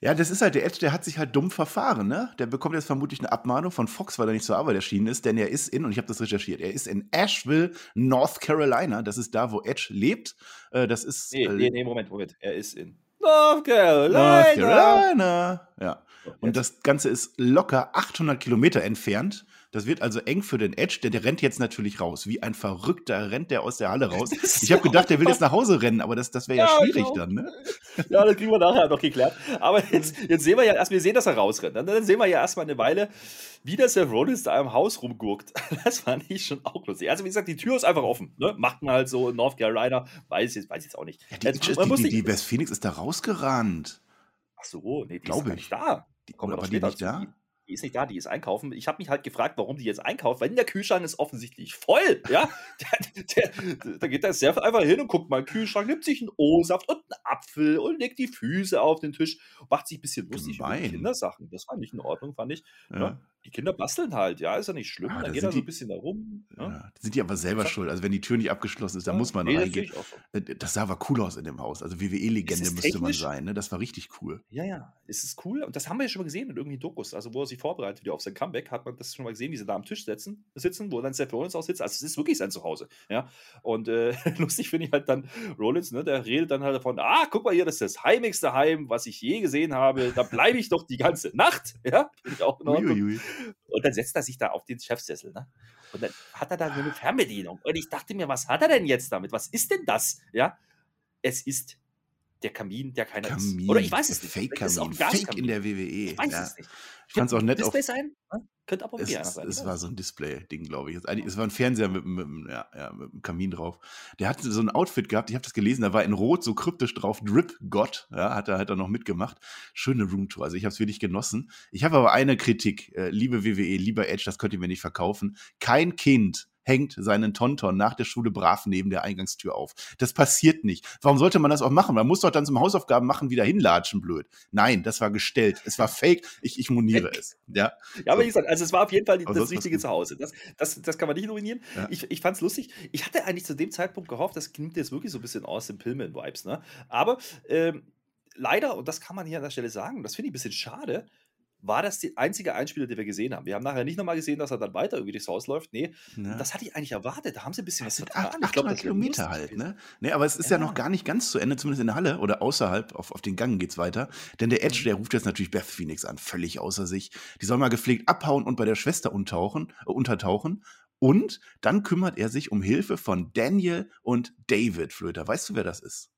Ja, das ist halt der Edge, der hat sich halt dumm verfahren, ne? Der bekommt jetzt vermutlich eine Abmahnung von Fox, weil er nicht zur Arbeit erschienen ist, denn er ist in, und ich habe das recherchiert, er ist in Asheville, North Carolina. Das ist da, wo Edge lebt. Äh, das ist. Nee, äh, nee, nee, Moment, Moment. Er ist in North Carolina. North Carolina. Ja. Und das Ganze ist locker 800 Kilometer entfernt. Das wird also eng für den Edge, denn der rennt jetzt natürlich raus. Wie ein Verrückter rennt der aus der Halle raus. Ich habe gedacht, der will jetzt nach Hause rennen, aber das, das wäre ja, ja, schwierig genau. dann, ne? Ja, das kriegen wir nachher noch geklärt. Aber jetzt, jetzt sehen wir ja erst, wir sehen, dass er rausrennt. Dann, dann sehen wir ja erstmal eine Weile, wie der Seth Rollins da im Haus rumgurkt, das fand ich schon auch lustig. Also, wie gesagt, die Tür ist einfach offen. Ne? Macht man halt so in North Carolina, weiß ich weiß jetzt auch nicht. Ja, die, Jetzt, die, die, die West Phoenix ist da rausgerannt. Ach so, nee, die Glaub ist gar ich. nicht da. Die, war die später nicht da? Die, ist nicht da, die ist einkaufen. Ich habe mich halt gefragt, warum die jetzt einkauft, weil der Kühlschrank ist offensichtlich voll. Ja, da geht der Chef einfach hin und guckt mal, in den Kühlschrank, nimmt sich einen O-Saft und einen Apfel und legt die Füße auf den Tisch, macht sich ein bisschen lustig über die Gemein. Kindersachen. Das war nicht in Ordnung, fand ich. Ja. Ne? Die Kinder basteln halt, ja, ist ja nicht schlimm. Da dann geht er so ein bisschen da rum. Ne? Ja. Da sind die aber selber Sag- schuld. Also wenn die Tür nicht abgeschlossen ist, dann Ja, muss man nee, das reingehen. auch so. Äh, Das sah aber cool aus in dem Haus. Also WWE-Legende müsste man sein. Ne? Das war richtig cool. Ja, ja, es ist cool. Und das haben wir ja schon mal gesehen in irgendwie Dokus. Also, wo er sich vorbereitet wieder auf sein Comeback, hat man das schon mal gesehen, wie sie da am Tisch sitzen, sitzen wo dann Seth Rollins auch sitzt. Also, es ist wirklich sein Zuhause. Ja. Und äh, lustig finde ich halt dann Rollins, ne, der redet dann halt davon: Ah, guck mal hier, das ist das heimigste Heim, was ich je gesehen habe. Da bleibe ich doch die ganze Nacht. Ja, finde ich auch in Ordnung. Uiuiui. Und dann setzt er sich da auf den Chefsessel, ne? Und dann hat er da so eine Fernbedienung. Und ich dachte mir, was hat er denn jetzt damit? Was ist denn das? Ja, es ist der Kamin, der keiner Kamin. ist. Oder ich weiß es nicht. Fake Vielleicht ist es auch Kamin. Fake in der WWE. Ich weiß ja. es nicht. Ich fand es auch nett auf. Display sein? Ne? Könnte aber Es, wirklich einer es, sein. es ne? war so ein Display-Ding, glaube ich. Es, es war ein Fernseher mit, mit, ja, ja, mit einem Kamin drauf. Der hatte so ein Outfit gehabt, ich habe das gelesen, da war in Rot so kryptisch drauf, Drip God, ja, hat er, hat er noch mitgemacht. Schöne Roomtour, also ich habe es wirklich genossen. Ich habe aber eine Kritik, äh, liebe WWE, lieber Edge, das könnt ihr mir nicht verkaufen. Kein Kind hängt seinen Tonton nach der Schule brav neben der Eingangstür auf. Das passiert nicht. Warum sollte man das auch machen? Man muss doch dann zum Hausaufgaben machen wieder hinlatschen, blöd. Nein, das war gestellt. Es war fake. Ich, ich moniere es. Ja. Ja, aber wie gesagt, also es war auf jeden Fall Aber das richtige. Zuhause. Das, das, das kann man nicht nominieren. Ja. Ich, ich fand es lustig. Ich hatte eigentlich zu dem Zeitpunkt gehofft, das klingt jetzt wirklich so ein bisschen aus den Pillman-Vibes. Ne? Aber ähm, leider, und das kann man hier an der Stelle sagen, das finde ich ein bisschen schade, war das die einzige Einspieler, die wir gesehen haben. Wir haben nachher nicht nochmal gesehen, dass er dann weiter irgendwie durchs Haus läuft. Nee, Ja. das hatte ich eigentlich erwartet. Da haben sie ein bisschen Das was vertan. acht, Ich glaub, 800 Kilometer halt, ne? Nee, aber es ist ja. Ja. noch gar nicht ganz zu Ende, zumindest in der Halle oder außerhalb, auf, auf den Gang geht's weiter. Denn der Edge, der ruft jetzt natürlich Beth Phoenix an, völlig außer sich. Die soll mal gepflegt abhauen und bei der Schwester untauchen, äh, untertauchen. Und dann kümmert er sich um Hilfe von Daniel und David Flöter. Weißt du, wer das ist?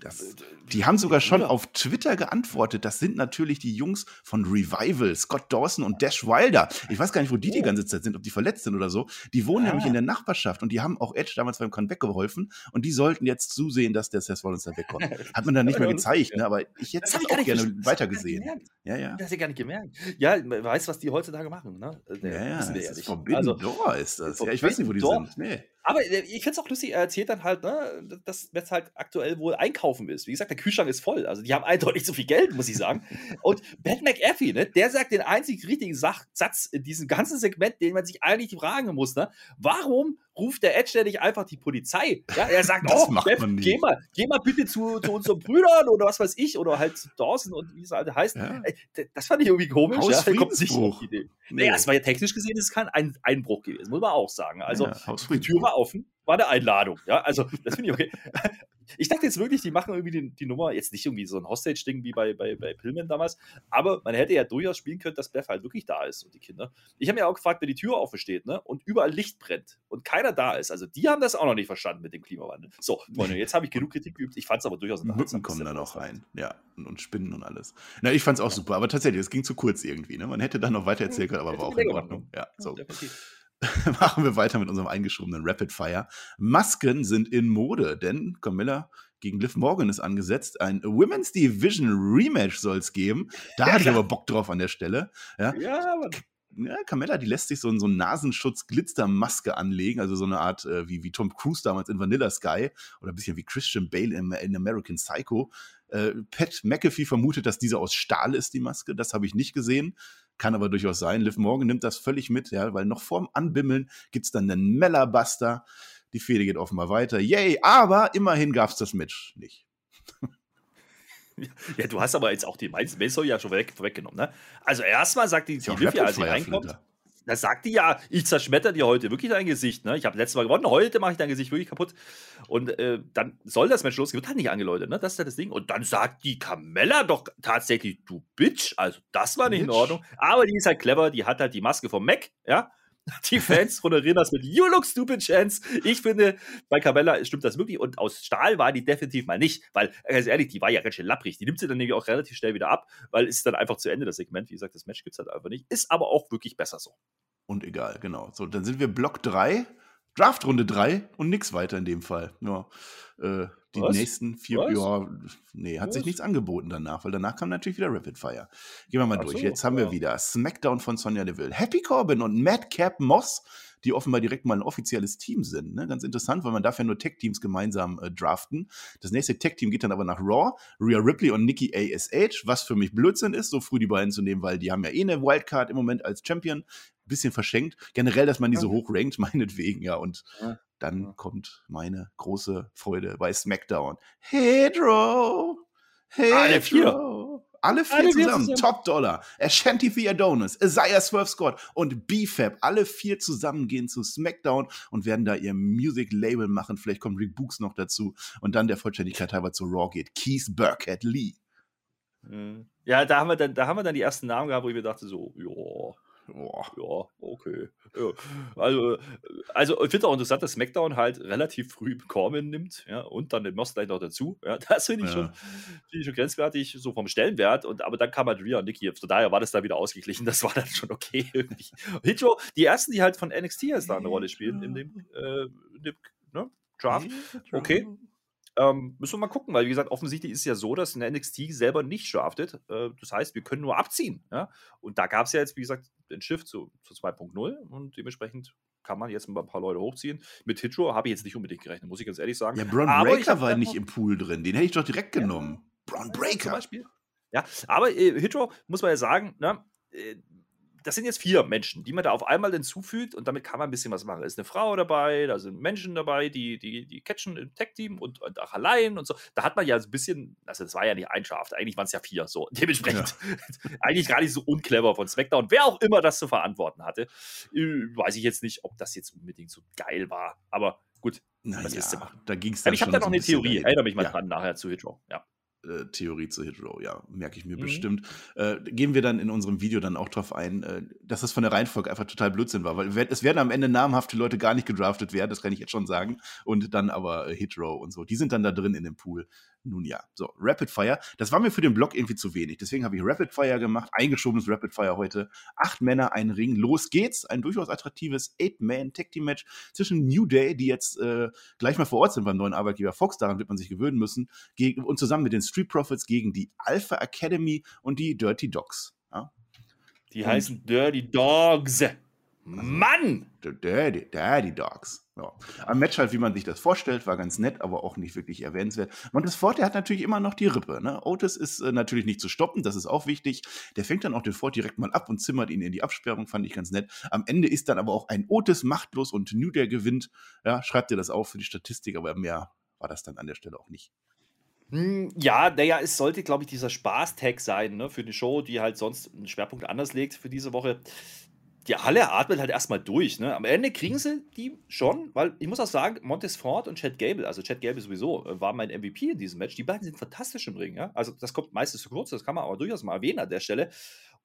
Das- Die haben sogar schon auf Twitter geantwortet. Das sind natürlich die Jungs von Revival, Scott Dawson und Dash Wilder. Ich weiß gar nicht, wo die die Oh. ganze Zeit sind, ob die verletzt sind oder so. Die wohnen Ah. nämlich in der Nachbarschaft und die haben auch Edge damals beim Comeback geholfen und die sollten jetzt zusehen, dass der Seth Rollins da wegkommt. Hat man dann nicht mehr gezeigt, ne? aber ich hätte ich auch gerne verstanden. weiter Das hab ich gar nicht gesehen. gemerkt. Ja, ja. Das hast du gar nicht gemerkt. Ja, man weiß, was die heutzutage machen. Ne? Ja, ja, wissen wir das ja ist nicht. Forbidden Also, Door ist das. Ja, ich weiß nicht, wo die Forbidden sind. Nee. Aber äh, ich finde es auch lustig, er erzählt dann halt, ne, dass jetzt halt aktuell wohl einkaufen ist. Wie gesagt, der Kühlschrank ist voll. Also die haben eindeutig zu viel Geld, muss ich sagen. Und Ben McAfee, ne, der sagt den einzig richtigen Sach Satz in diesem ganzen Segment, den man sich eigentlich fragen muss, ne? Warum ruft der Edge nicht einfach die Polizei? Ja, er sagt, Das oh, nicht. geh mal, geh mal bitte zu, zu unseren Brüdern oder was weiß ich, oder halt zu Dawson und wie es halt heißt. Ja. Das fand ich irgendwie komisch. Ja, er kommt nicht auf die Idee. Nee. Naja, es war ja technisch gesehen, es ist kein Ein Einbruch gewesen, muss man auch sagen. Also, Ja, die. Tür war offen, war eine Einladung. Ja, also das finde ich okay. Ich dachte jetzt wirklich, die machen irgendwie die, die Nummer, jetzt nicht irgendwie so ein Hostage-Ding wie bei, bei, bei Pillman damals, aber man hätte ja durchaus spielen können, dass Beth halt wirklich da ist und die Kinder. Ich habe mir auch gefragt, wenn die Tür offen steht ne, und überall Licht brennt und keiner da ist. Also die haben das auch noch nicht verstanden mit dem Klimawandel. So, Freunde, jetzt habe ich genug Kritik geübt. Ich fand es aber durchaus Mücken kommen da noch rein. Ja, und, und Spinnen und alles. Na, ich fand's auch super, aber tatsächlich, es ging zu kurz irgendwie. Ne? Man hätte dann noch weiter erzählen können, aber war auch in Ordnung. Ja, so. definitiv. Machen wir weiter mit unserem eingeschobenen Rapid Fire. Masken sind in Mode, denn Camilla gegen Liv Morgan ist angesetzt. Ein Women's Division Rematch soll es geben. Da Ja, hatte ich aber Bock drauf an der Stelle. Ja, Ja, aber ja, Carmella, die lässt sich so, so einen Nasenschutz-Glitzermaske anlegen, also so eine Art äh, wie, wie Tom Cruise damals in Vanilla Sky oder ein bisschen wie Christian Bale in, in American Psycho. Äh, Pat McAfee vermutet, dass diese aus Stahl ist, die Maske. Das habe ich nicht gesehen. Kann aber durchaus sein. Liv Morgan nimmt das völlig mit, ja, weil noch vorm Anbimmeln gibt es dann einen Mellerbuster. Die Fehde geht offenbar weiter. Yay, aber immerhin gab es das Match nicht. Ja, du hast aber jetzt auch die Mason ja schon weg, vorweggenommen, ne? Also erstmal sagt die, die ja Livia, als sie reinkommt, Flitter. Da sagt die ja, ich zerschmetter dir heute wirklich dein Gesicht, ne? Ich habe letztes Mal gewonnen, heute mache ich dein Gesicht wirklich kaputt. Und äh, dann soll das Match losgehen, wird halt nicht angeläutet, ne? Das ist ja das Ding. Und dann sagt die Carmella doch tatsächlich, du Bitch, also das war nicht in Bitch. Ordnung. Aber die ist halt clever, die hat halt die Maske vom Mac, ja? Die Fans honorieren das mit You look stupid, Chance. Ich finde, bei Carmella stimmt das wirklich. Und aus Stahl war die definitiv mal nicht. Weil, ganz ehrlich, die war ja ganz schön lapprig. Die nimmt sie dann nämlich auch relativ schnell wieder ab, weil es ist dann einfach zu Ende das Segment. Wie gesagt, das Match gibt es halt einfach nicht. Ist aber auch wirklich besser so. Und egal, genau. So, dann sind wir Block 3, Draftrunde 3 und nix weiter in dem Fall. Ja, äh, die Was? nächsten vier, Was? ja, nee, hat sich Was? nichts angeboten danach, weil danach kam natürlich wieder Rapid Fire. Gehen wir mal Ach durch. so, Jetzt haben wir ja. wieder Smackdown von Sonja Deville, Happy Corbin und Madcap Moss, die offenbar direkt mal ein offizielles Team sind. Ne? Ganz interessant, weil man darf ja nur Tech-Teams gemeinsam äh, draften. Das nächste Tech-Team geht dann aber nach Raw, Rhea Ripley und Nikki ASH, was für mich Blödsinn ist, so früh die beiden zu nehmen, weil die haben ja eh eine Wildcard im Moment als Champion. Bisschen verschenkt. Generell, dass man die so hoch rankt, meinetwegen, ja. Und Ja. Dann kommt meine große Freude bei SmackDown. Hedro! Alle vier. Hedro! Alle vier Alle vier zusammen. zusammen. Top Dollar. Ashanti Theodonis, Isaiah Swerve Scott und BFAB. Alle vier zusammen gehen zu SmackDown und werden da ihr Music-Label machen. Vielleicht kommt Rick Books noch dazu. Und dann der Vollständigkeit halber zu Raw geht. Keith Burkhead Lee. Ja, da haben, wir dann, da haben wir dann die ersten Namen gehabt, wo ich mir dachte, so, ja, Boah. ja, okay. Ja. Also, äh, also ich finde auch interessant, dass SmackDown halt relativ früh Corbin nimmt, ja, und dann den Moss gleich noch dazu. Ja, das finde ich, Ja. schon, finde ich schon grenzwertig, so vom Stellenwert. Und, aber dann kam halt Rhea und Nikki. Von daher war das da wieder ausgeglichen. Das war dann schon okay irgendwie. Hitro, die ersten, die halt von NXT jetzt da eine Rolle spielen in dem, äh, in dem ne, Draft. Okay. Ähm, müssen wir mal gucken, weil wie gesagt, offensichtlich ist es ja so, dass eine NXT selber nicht draftet. Äh, das heißt, wir können nur abziehen. Ja? Und da gab es ja jetzt, wie gesagt, den Shift zu, zu 2.0 und dementsprechend kann man jetzt mal ein paar Leute hochziehen. Mit Hitro habe ich jetzt nicht unbedingt gerechnet, muss ich ganz ehrlich sagen. Ja, ich Breaker war nicht im Pool drin. Den hätte ich doch direkt genommen. Braun Zum Breaker. Beispiel. Ja, aber äh, Hitro, muss man ja sagen, ne, äh, das sind jetzt vier Menschen, die man da auf einmal hinzufügt und damit kann man ein bisschen was machen. Da ist eine Frau dabei, da sind Menschen dabei, die, die, die catchen im Tech-Team und, und auch allein und so. Da hat man ja so ein bisschen, also das war ja nicht ein Draft, eigentlich waren es ja vier, so. Dementsprechend eigentlich gar nicht so unclever von SmackDown. Wer auch immer das zu verantworten hatte, äh, weiß ich jetzt nicht, ob das jetzt unbedingt so geil war. Aber gut, Naja, Was willst du machen? da ging es aber dann ich habe da so noch ein eine Theorie. Erinnere mich mal Ja. dran nachher zu Hitro. Ja. Äh, Theorie zu Hitro, ja, merke ich mir Mhm. bestimmt. Äh, gehen wir dann in unserem Video dann auch drauf ein, äh, dass das von der Reihenfolge einfach total Blödsinn war, weil es werden am Ende namhafte Leute gar nicht gedraftet werden, das kann ich jetzt schon sagen, und dann aber äh, Hitro und so, die sind dann da drin in dem Pool. Nun ja, so, Rapid Fire, das war mir für den Blog irgendwie zu wenig, deswegen habe ich Rapid Fire gemacht, eingeschobenes Rapid Fire heute, acht Männer, ein Ring, los geht's, ein durchaus attraktives Eight-Man-Tag-Team-Match zwischen New Day, die jetzt äh, gleich mal vor Ort sind beim neuen Arbeitgeber Fox, daran wird man sich gewöhnen müssen, gegen, und zusammen mit den Street Profits gegen die Alpha Academy und die Dirty Dogs. Ja? Die Und- heißen Dirty Dogs. Mann! The Dirty, Dirty Dogs. Ja. Am Match halt, wie man sich das vorstellt, war ganz nett, aber auch nicht wirklich erwähnenswert. Montesfort, der hat natürlich immer noch die Rippe. Ne? Otis ist äh, natürlich nicht zu stoppen, das ist auch wichtig. Der fängt dann auch den Ford direkt mal ab und zimmert ihn in die Absperrung, fand ich ganz nett. Am Ende ist dann aber auch ein Otis machtlos und New der gewinnt. Ja, schreibt ihr das auf für die Statistik, aber mehr war das dann an der Stelle auch nicht. Hm, Ja, naja, es sollte, glaube ich, dieser Spaß-Tag sein, ne, für die Show, die halt sonst einen Schwerpunkt anders legt für diese Woche. Die Halle atmet halt erstmal durch. Ne? Am Ende kriegen sie die schon, weil ich muss auch sagen, Montes Ford und Chad Gable, also Chad Gable sowieso, äh, war mein MVP in diesem Match. Die beiden sind fantastisch im Ring. Ja? Also, das kommt meistens zu kurz, das kann man aber durchaus mal erwähnen an der Stelle.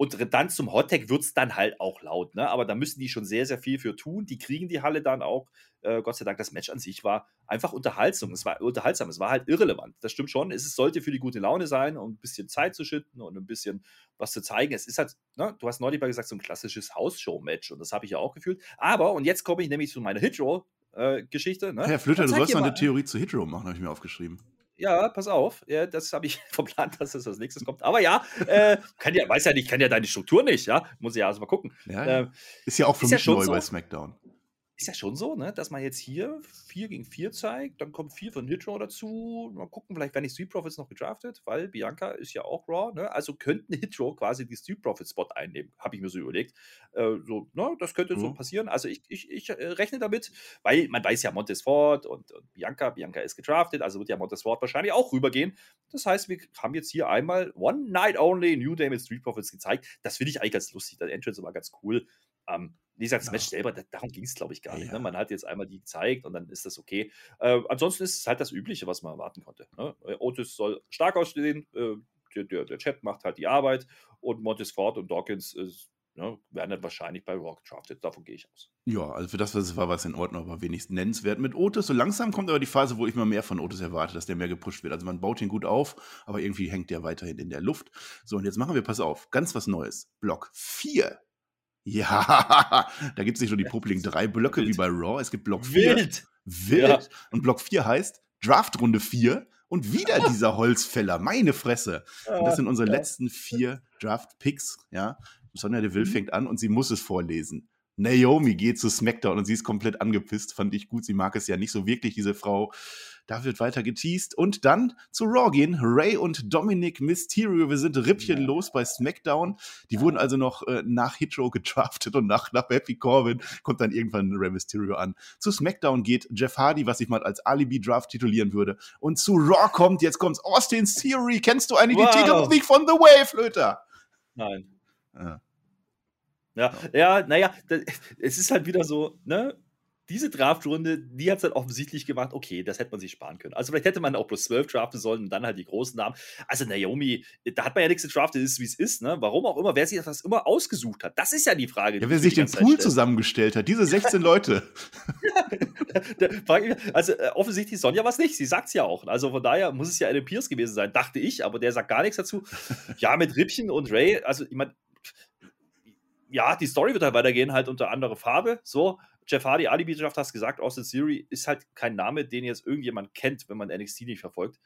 Und dann zum Hottag wird es dann halt auch laut. Ne? Aber da müssen die schon sehr, sehr viel für tun. Die kriegen die Halle dann auch. Äh, Gott sei Dank, das Match an sich war einfach Unterhaltsam. Es war unterhaltsam, es war halt irrelevant. Das stimmt schon. Es sollte für die gute Laune sein und ein bisschen Zeit zu schütten und ein bisschen was zu zeigen. Es ist halt, ne, du hast neulich mal gesagt, so ein klassisches Hausshow-Match und das habe ich ja auch gefühlt. Aber, und jetzt komme ich nämlich zu meiner Hitro-Geschichte. Ne? Herr Flöter, du sollst noch mal- eine Theorie zu Hitro machen, habe ich mir aufgeschrieben. Ja, pass auf. Ja, das habe ich verplant, dass das als nächstes kommt. Aber ja, äh, kann ja, weiß ja nicht, kann ja deine Struktur nicht, ja. Muss ich ja erst mal gucken. Ja. Ähm, ist ja auch für mich neu so. bei SmackDown. Ist ja schon so, ne, dass man jetzt hier 4 gegen 4 zeigt, dann kommt 4 von Hitro dazu. Mal gucken, vielleicht werden die Street Profits noch gedraftet, weil Bianca ist ja auch Raw, ne? Also könnten Hitro quasi die Street Profits Spot einnehmen, habe ich mir so überlegt. Äh, so, ne, das könnte so Mhm. passieren. Also ich, ich, ich äh, rechne damit, weil man weiß ja Montes Ford und, und Bianca, Bianca ist gedraftet, also wird ja Montes Ford wahrscheinlich auch rübergehen. Das heißt, wir haben jetzt hier einmal One Night Only New Day mit Street Profits gezeigt. Das finde ich eigentlich ganz lustig. Das Entrance war ganz cool. Ähm, wie gesagt, das Ja. Match selber, da, darum ging es, glaube ich, gar nicht. Ja. Ne? Man hat jetzt einmal die gezeigt und dann ist das okay. Äh, ansonsten ist es halt das Übliche, was man erwarten konnte. Ne? Äh, Otis soll stark aussehen, äh, der, der, der Chat macht halt die Arbeit und Montes Ford und Dawkins ist, ne, werden dann wahrscheinlich bei Raw gedraftet. Davon gehe ich aus. Ja, also für das, was es war, war es in Ordnung, aber wenigstens nennenswert mit Otis. So langsam kommt aber die Phase, wo ich mal mehr von Otis erwarte, dass der mehr gepusht wird. Also man baut ihn gut auf, aber irgendwie hängt der weiterhin in der Luft. So, und jetzt machen wir, pass auf, ganz was Neues. Block 4. Ja, da gibt es nicht nur die Popeling drei Blöcke Wild. wie bei Raw, es gibt Block 4. Wild! Wild. Ja. Und Block 4 heißt Draftrunde 4 und wieder dieser Holzfäller. Meine Fresse. Und das sind unsere letzten vier Draft-Picks. Ja. Sonja Deville Mhm. fängt an und sie muss es vorlesen. Naomi geht zu SmackDown und sie ist komplett angepisst. Fand ich gut. Sie mag es ja nicht so wirklich, diese Frau. Da wird weiter geteased. Und dann zu Raw gehen. Ray und Dominic Mysterio. Wir sind rippchenlos bei SmackDown. Die wurden also noch äh, nach Hitro gedraftet und nach, nach Happy Corbin kommt dann irgendwann Ray Mysterio an. Zu SmackDown geht Jeff Hardy, was ich mal als Alibi-Draft titulieren würde. Und zu Raw kommt, jetzt kommt's Austin's Theory. Kennst du eigentlich Wow. die Titelmusik von The Way, Flöter? Nein. Ja. Ja, ja, naja, es ist halt wieder so, ne? Diese Draftrunde, die hat es halt offensichtlich gemacht, okay, das hätte man sich sparen können. Also vielleicht hätte man auch bloß zwölf draften sollen und dann halt die großen Namen. Also Naomi, da hat man ja nichts gedraftet, ist wie es ist, ne? Warum auch immer, wer sich das immer ausgesucht hat, das ist ja die Frage. Ja, die wer ich sich den Pool stelle. zusammengestellt hat, diese 16 Leute. Also äh, offensichtlich Sonja was nicht, sie sagt es ja auch. Also von daher muss es ja Adam Pierce gewesen sein, dachte ich, aber der sagt gar nichts dazu. Ja, mit Rippchen und Ray, also ich meine, ja, die Story wird halt weitergehen, halt unter anderer Farbe. So, Jeff Hardy, Alibi Draft, hast gesagt, Austin Theory ist halt kein Name, den jetzt irgendjemand kennt, wenn man NXT nicht verfolgt.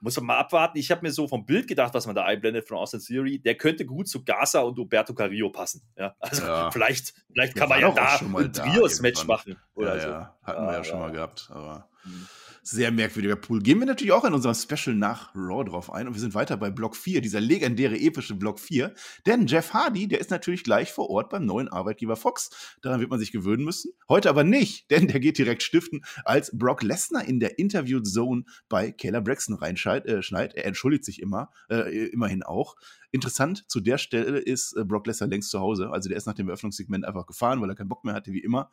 Muss man mal abwarten. Ich habe mir so vom Bild gedacht, was man da einblendet von Austin Theory. Der könnte gut zu Gaza und Roberto Carrillo passen. Ja, also Ja. vielleicht, vielleicht kann man ja da ein Trios-Match machen. Oder ja, so. ja, hatten wir ja Ah, schon mal gehabt. Aber Mhm. Sehr merkwürdiger Pool. Gehen wir natürlich auch in unserem Special nach Raw drauf ein. Und wir sind weiter bei Block 4, dieser legendäre, epische Block 4. Denn Jeff Hardy, der ist natürlich gleich vor Ort beim neuen Arbeitgeber Fox. Daran wird man sich gewöhnen müssen. Heute aber nicht, denn der geht direkt stiften, als Brock Lesnar in der Interview-Zone bei Kayla Braxton reinschneit. Äh, er entschuldigt sich immer, äh, immerhin auch. Interessant, zu der Stelle ist äh, Brock Lesnar längst zu Hause. Also der ist nach dem Eröffnungssegment einfach gefahren, weil er keinen Bock mehr hatte, wie immer.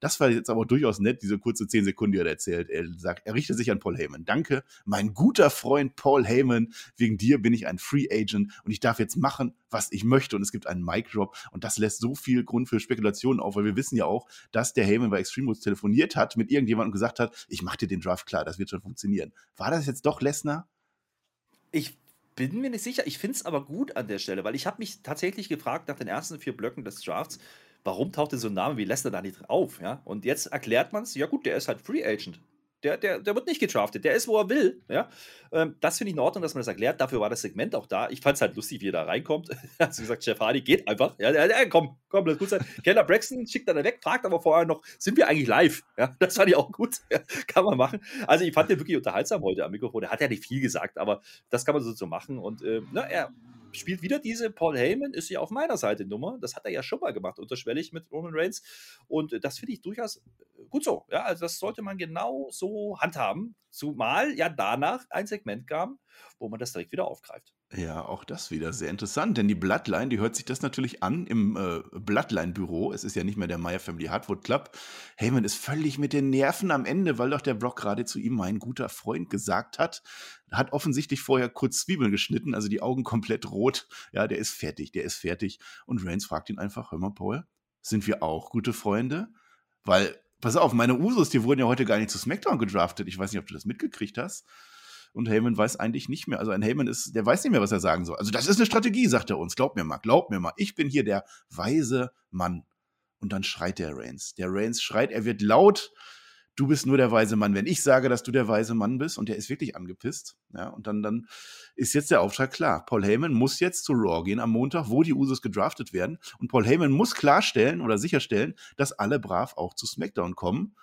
Das war jetzt aber durchaus nett, diese kurze 10 Sekunden, die er erzählt. Er sagt, er richtet sich an Paul Heyman. Danke, mein guter Freund Paul Heyman. Wegen dir bin ich ein Free Agent und ich darf jetzt machen, was ich möchte. Und es gibt einen Mic Drop und das lässt so viel Grund für Spekulationen auf, weil wir wissen ja auch, dass der Heyman bei Extreme Rules telefoniert hat mit irgendjemandem und gesagt hat, ich mach dir den Draft klar, das wird schon funktionieren. War das jetzt doch Lesnar? Ich bin mir nicht sicher. Ich finde es aber gut an der Stelle, weil ich habe mich tatsächlich gefragt nach den ersten vier Blöcken des Drafts, warum taucht denn so ein Name wie Lesnar da nicht auf? Ja? Und jetzt erklärt man es, ja gut, der ist halt Free Agent. Der, der, der wird nicht gedraftet, der ist, wo er will. Ja? Ähm, das finde ich in Ordnung, dass man das erklärt. Dafür war das Segment auch da. Ich fand es halt lustig, wie er da reinkommt. Hast du gesagt, Jeff Hardy geht einfach. Ja, ja, ja komm, komm, lass gut sein. Keller Braxton schickt dann weg, fragt aber vorher noch, sind wir eigentlich live? Ja, das fand ich auch gut. Ja, kann man machen. Also ich fand den wirklich unterhaltsam heute am Mikrofon. Er hat ja nicht viel gesagt, aber das kann man so, so machen. Und äh, na, er spielt wieder diese Paul Heyman, ist ja auf meiner Seite Nummer. Das hat er ja schon mal gemacht, unterschwellig mit Roman Reigns. Und äh, das finde ich durchaus gut so. Ja, also das sollte man genau so handhaben. Zumal ja danach ein Segment kam, wo man das direkt wieder aufgreift. Ja, auch das wieder sehr interessant, denn die Bloodline, die hört sich das natürlich an im äh, Bloodline-Büro. Es ist ja nicht mehr der Meyer Family Hardwood Club. Heyman ist völlig mit den Nerven am Ende, weil doch der Brock gerade zu ihm mein guter Freund gesagt hat. Hat offensichtlich vorher kurz Zwiebeln geschnitten, also die Augen komplett rot. Ja, der ist fertig, der ist fertig. Und Reigns fragt ihn einfach: Hör mal, Paul, sind wir auch gute Freunde? Weil, pass auf, meine Usos, die wurden ja heute gar nicht zu SmackDown gedraftet. Ich weiß nicht, ob du das mitgekriegt hast. Und Heyman weiß eigentlich nicht mehr. Also ein Heyman ist, der weiß nicht mehr, was er sagen soll. Also das ist eine Strategie, sagt er uns. Glaub mir mal, glaub mir mal. Ich bin hier der weise Mann. Und dann schreit der Reigns. Der Reigns schreit, er wird laut. Du bist nur der weise Mann. Wenn ich sage, dass du der weise Mann bist, und der ist wirklich angepisst, ja, und dann, dann ist jetzt der Auftrag klar. Paul Heyman muss jetzt zu Raw gehen am Montag, wo die Usos gedraftet werden. Und Paul Heyman muss klarstellen oder sicherstellen, dass alle brav auch zu SmackDown kommen.